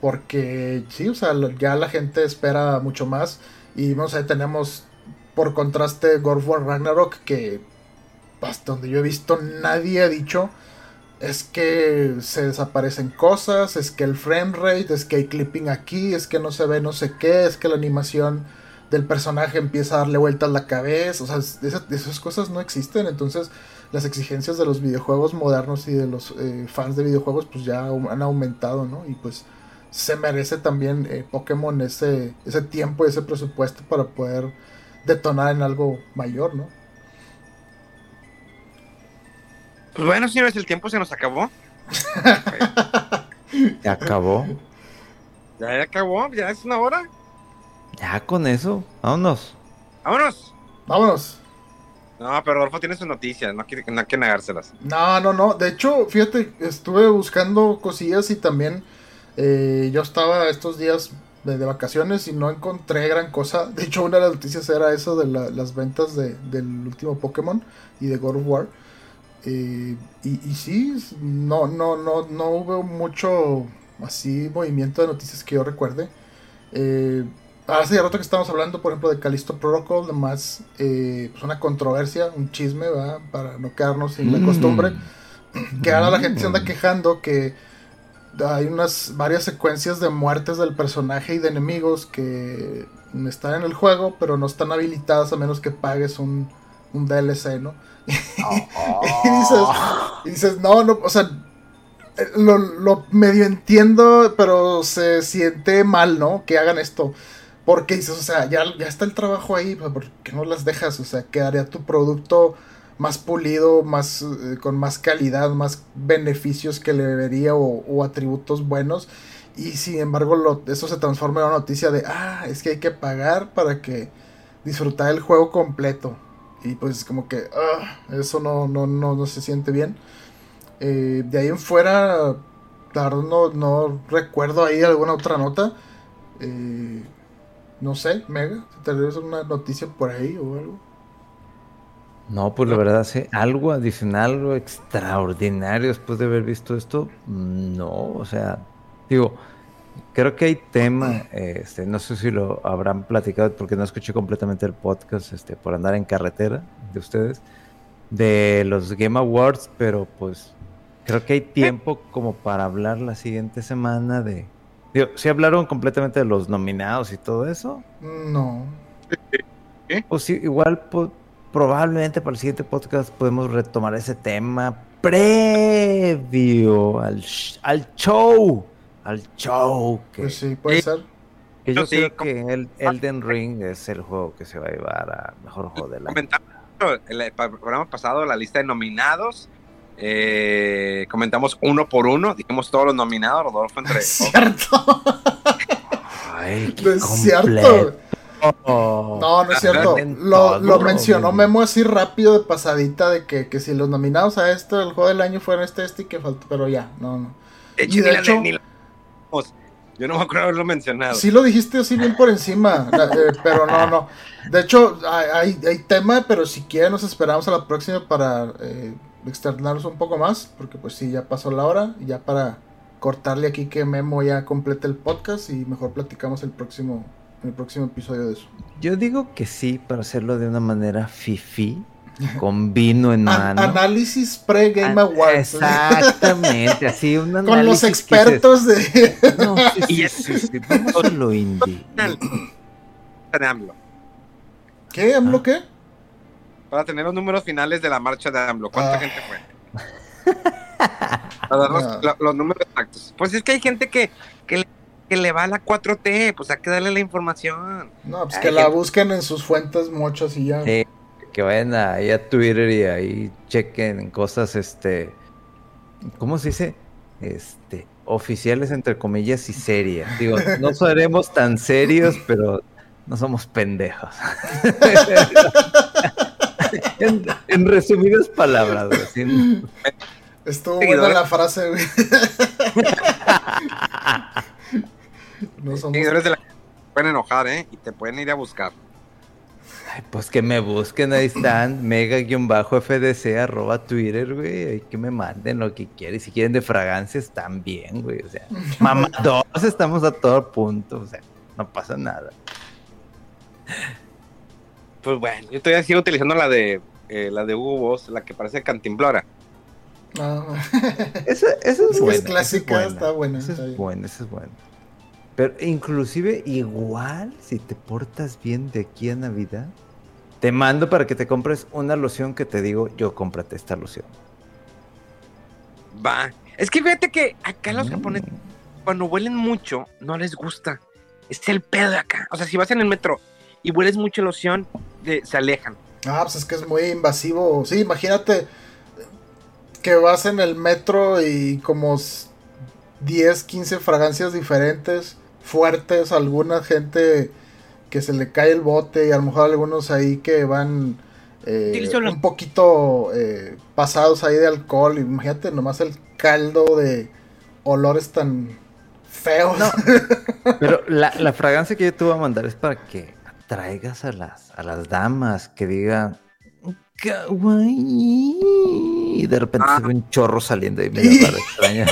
C: Porque sí, o sea, ya la gente espera mucho más. Y no sé, tenemos por contraste God Ragnarok, que hasta donde yo he visto nadie ha dicho es que se desaparecen cosas, es que el frame rate, es que hay clipping aquí, es que no se ve no sé qué, es que la animación del personaje empieza a darle vueltas la cabeza, o sea, esas, cosas no existen, entonces las exigencias de los videojuegos modernos y de los eh, fans de videojuegos pues ya han aumentado, ¿no? Y pues se merece también eh, Pokémon ese, ese tiempo y ese presupuesto para poder detonar en algo mayor, ¿no?
A: Pues bueno, señores, el tiempo se nos acabó.
B: ¿Se acabó?
A: Ya acabó, ya es una hora.
B: Ya con eso, vámonos.
A: Vámonos.
C: Vámonos.
A: No, pero Rodolfo tiene sus noticias, no quiere, no quiere negárselas.
C: No, no, no. De hecho, fíjate, estuve buscando cosillas y también eh, yo estaba estos días de, vacaciones y no encontré gran cosa. De hecho, una de las noticias era eso de las ventas de, del último Pokémon y de God of War. Eh, y, y, sí, no, no, no, no hubo mucho así movimiento de noticias que yo recuerde. Eh, hace rato que estamos hablando, por ejemplo, de Callisto Protocol, además, eh, pues una controversia, un chisme, ¿verdad? Para no quedarnos sin la mm. costumbre. Que ahora la gente se anda quejando que hay unas varias secuencias de muertes del personaje y de enemigos que están en el juego, pero no están habilitadas a menos que pagues un, un DLC, ¿no? *laughs* y, dices, no, no, o sea, lo, medio entiendo, pero se siente mal, ¿no? Que hagan esto. Porque dices, o sea, ya, ya está el trabajo ahí, ¿por qué no las dejas? O sea, quedaría tu producto más pulido, más eh, con más calidad, más beneficios que le debería o, atributos buenos. Y sin embargo, lo, eso se transforma en una noticia de, ah, es que hay que pagar para que disfrutar el juego completo. Y pues como que ah, eso no, no, no, no, se siente bien. Eh, de ahí en fuera, claro, no, no recuerdo ahí alguna otra nota. Eh, no sé, Mega, ¿te una noticia por ahí o algo?
B: No, pues la verdad, sí, algo adicional, algo extraordinario después de haber visto esto, no, o sea, digo, Creo que hay tema, este, no sé si lo habrán platicado porque no escuché completamente el podcast este, por andar en carretera de ustedes, de los Game Awards, pero pues creo que hay tiempo como para hablar la siguiente semana de... Digo, ¿sí hablaron completamente de los nominados y todo eso?
C: No.
B: Pues sí, igual probablemente para el siguiente podcast podemos retomar ese tema previo al, al show al show.
C: Que, pues sí, puede ser.
B: yo creo que el Elden Ring es el juego que se va a llevar a mejor juego del año.
A: el programa pasado la lista de nominados. Eh, comentamos uno por uno, dijimos todos los nominados, Rodolfo entre. *laughs*
C: Cierto. Ay, qué es cierto. No, no es cierto. Lo, lo mencionó Memo así rápido de pasadita de que, que si los nominados a esto, el juego del año fueron este, este y que faltó, pero ya, no, no.
A: y de hecho, yo no me acuerdo haberlo mencionado.
C: Sí lo dijiste así bien por encima, *laughs* eh, pero no, no. De hecho, hay, hay, tema, pero si quieren nos esperamos a la próxima para eh, externarnos un poco más, porque pues sí, ya pasó la hora, y ya para cortarle aquí que Memo ya complete el podcast y mejor platicamos el próximo, el próximo episodio de eso.
B: Yo digo que sí, para hacerlo de una manera fifi con vino en mano.
C: análisis pre-Game Awards.
B: Exactamente, así *laughs* un análisis
C: Con los expertos de...
B: No, sí, sí, sí, Vamos a lo indie.
A: De AMLO.
C: ¿Qué? ¿AMLO
A: ah.
C: qué?
A: Para tener los números finales de la marcha de AMLO. ¿Cuánta ah. gente fue? *laughs* Para dar ah. los, números exactos. Pues es que hay gente que, que, que, le va a la 4T, pues hay que darle la información.
C: No, pues que la busquen en sus fuentes muchos y ya.
B: Sí que vayan ahí a Twitter y ahí chequen cosas, este, ¿cómo se dice? Este, oficiales entre comillas y serias. Digo, no seremos tan serios, pero no somos pendejos. *laughs* en, resumidas palabras,
C: Estuvo buena la frase, güey. *laughs*
A: no somos... Seguidores de la... pueden enojar, ¿eh? Y te pueden ir a buscar
B: pues que me busquen, ahí están, mega-fdc, arroba Twitter, güey, que me manden lo que quieran. Si quieren de fragancias, también, güey, o sea, *laughs* mamá, todos estamos a todo punto, o sea, no pasa nada.
A: Pues bueno, yo todavía sigo utilizando la de eh, la de Hugo Boss, la que parece cantimplora.
C: Ah.
B: esa, es, buena.
C: clásica, está buena.
B: Esa es buena, esa es buena. Pero inclusive igual, si te portas bien de aquí a Navidad, te mando para que te compres una loción que te digo, yo cómprate esta loción.
A: Va. Es que fíjate que acá los
B: Mm.
A: japoneses, cuando huelen mucho, no les gusta. Es el pedo de acá. O sea, si vas en el metro y hueles mucho loción, de- se alejan.
C: Ah, pues es que es muy invasivo. Sí, imagínate que vas en el metro y como s- 10, 15 fragancias diferentes, fuertes, alguna gente que se le cae el bote y a lo mejor algunos ahí que van eh, un poquito eh, pasados ahí de alcohol. Imagínate nomás el caldo de olores tan feos. *laughs*
B: Pero la, la fragancia que yo te voy a mandar es para que atraigas a las, a las damas que digan kawaii y de repente
A: Ah.
B: se ve un chorro saliendo y medio *laughs* extraña.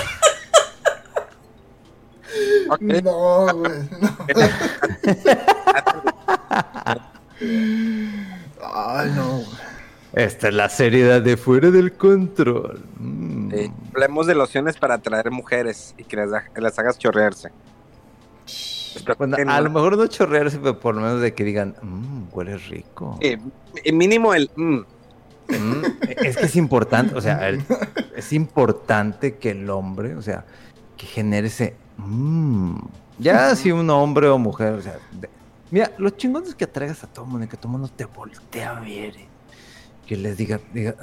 C: No, güey. no. Ay, no, güey.
B: Esta es la seriedad de fuera del control. Mm.
A: Hablemos de lociones para atraer mujeres y que las, ha- las hagas chorrearse.
B: Bueno,
A: no-
B: a lo mejor no chorrearse, pero por lo menos de que digan, "Mm, huele rico.
A: eh, mínimo el... mm,
B: Mm, es que es importante, o sea, el- es importante que el hombre, o sea, que genere ese. Mm. Ya si un hombre o mujer, o sea, de- mira, lo chingón es que atraigas a todo mundo y que todo mundo te voltea a ver. eh. Que les diga, diga,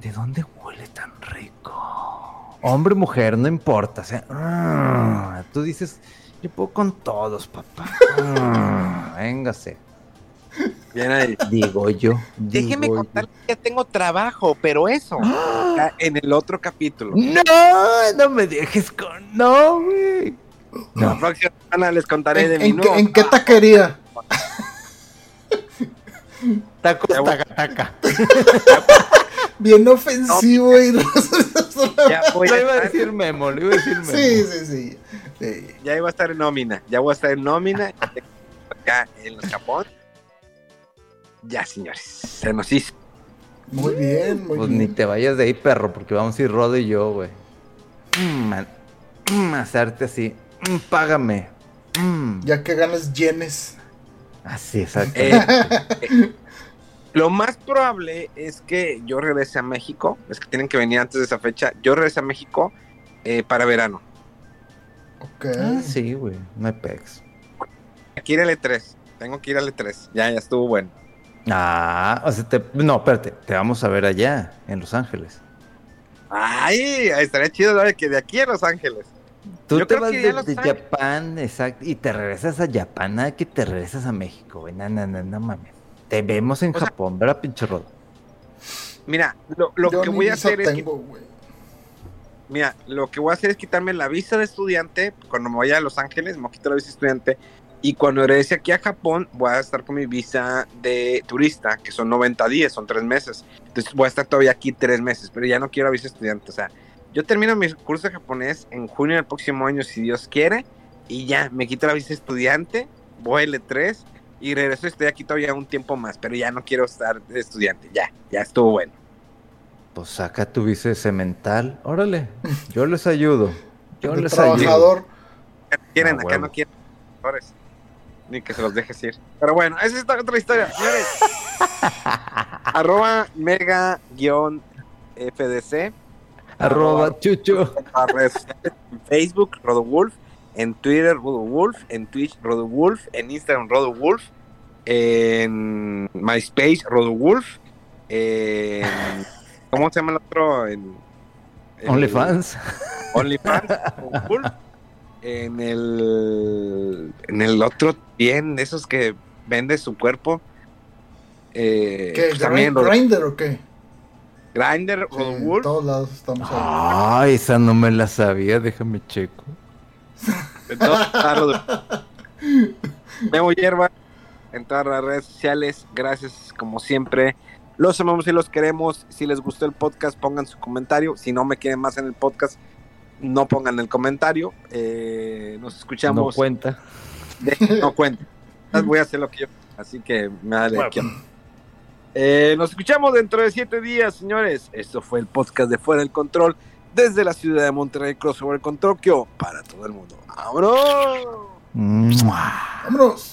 B: ¿de dónde huele tan rico? Hombre, mujer, no importa, o sea, "Ah", tú dices, yo puedo con todos, papá. Ah, véngase,
A: bien ahí.
B: digo yo. Yo.
A: contar que ya tengo trabajo, pero eso acá en el otro capítulo.
B: No, no me dejes con. No, güey.
A: La próxima semana les contaré de
C: ¿En,
A: mi nuevo
C: en qué taquería? *laughs*
B: Tacos,
A: Ya
B: taca.
C: Bien ofensivo y...
A: Ya voy
B: Lo
A: a
B: iba a decir Memo, lo iba a decir Memo.
C: Sí, sí, sí. sí.
A: ya iba a estar en nómina, ya voy a estar en nómina ya acá en los Japón. Ya, señores, se nos hizo.
C: Muy bien, muy
B: Pues ni
C: bien.
B: te vayas de ahí, perro, porque vamos a ir Rodo y yo, güey. Mm, man. Mm, hacerte así. Mm, págame. Mm.
C: Ya que ganas yenes.
B: Así, exacto.
A: Eh, Lo más probable es que yo regrese a México, es que tienen que venir antes de esa fecha. Yo regrese a México eh, para verano.
C: Ok.
B: Ah, sí, güey. No hay pex.
A: Aquí ir al E3, tengo que ir al E3, ya, ya estuvo bueno.
B: Ah, o sea, te... no, espérate. Te vamos a ver allá, en Los Ángeles.
A: Ay, estaría chido ¿sabes? que de aquí a Los Ángeles.
B: Tú
A: Yo
B: te vas de. Japón, exacto, y te regresas a Japón, nada que te regresas a México, güey. No, no, no, no mames. Te vemos en
A: O sea-
B: Japón, ¿verdad, pinche Rodo?
A: Mira, lo, que voy a hacer es que-. Mira, lo que voy a hacer es quitarme la visa de estudiante. Cuando me vaya a Los Ángeles, me quito la visa de estudiante. Y cuando regrese aquí a Japón, voy a estar con mi visa de turista, que son 90 días, son tres meses. Entonces voy a estar todavía aquí tres meses, pero ya no quiero visa de estudiante. O sea, yo termino mi curso de japonés en junio del próximo año, si Dios quiere. Y ya, me quito la visa de estudiante, voy al E3 y regreso. Estoy aquí todavía un tiempo más, pero ya no quiero estar de estudiante. Ya, ya estuvo bueno.
B: Pues saca tu visa de cemental. Órale, yo les ayudo. Yo les ayudo.
C: trabajador.
A: Acá no quieren,
B: Ah,
A: acá
B: huevo.
A: no quieren. Ni que se los dejes ir. Pero bueno, esa es otra historia. Señores, *laughs* arroba mega guion FDC.
B: Arroba chucho.
A: a redes sociales, En Facebook, RodoWolf. En Twitter, RodoWolf. En Twitch, RodoWolf. En Instagram, RodoWolf. En MySpace, RodoWolf. En, ¿Cómo se llama el otro? En, en-
B: OnlyFans.
A: OnlyFans, Wolf. En el, en el otro bien, esos que vende su cuerpo. Eh,
C: ¿Qué?
A: pues también
C: ¿Grinder o qué?
A: Grindr,
C: Sí, en
A: Wolf.
C: todos lados estamos ahí.
B: Ay, esa no me la sabía, déjame checo. *laughs*
A: Memo Hierba en todas las redes sociales. Gracias, como siempre. Los amamos y los queremos. Si les gustó el podcast, pongan su comentario. Si no me quieren más en el podcast, no pongan el comentario. Eh, nos
B: No
A: escuchamos.
B: cuenta.
A: de- no cuenta. Voy a hacer lo que yo. Así que me da de aquí. Eh, nos escuchamos dentro de siete días, señores. Esto fue el podcast de Fuera del Control. desde la ciudad de Monterrey, crossover con Tokio, para todo el mundo. ¡Vámonos!
C: Vámonos.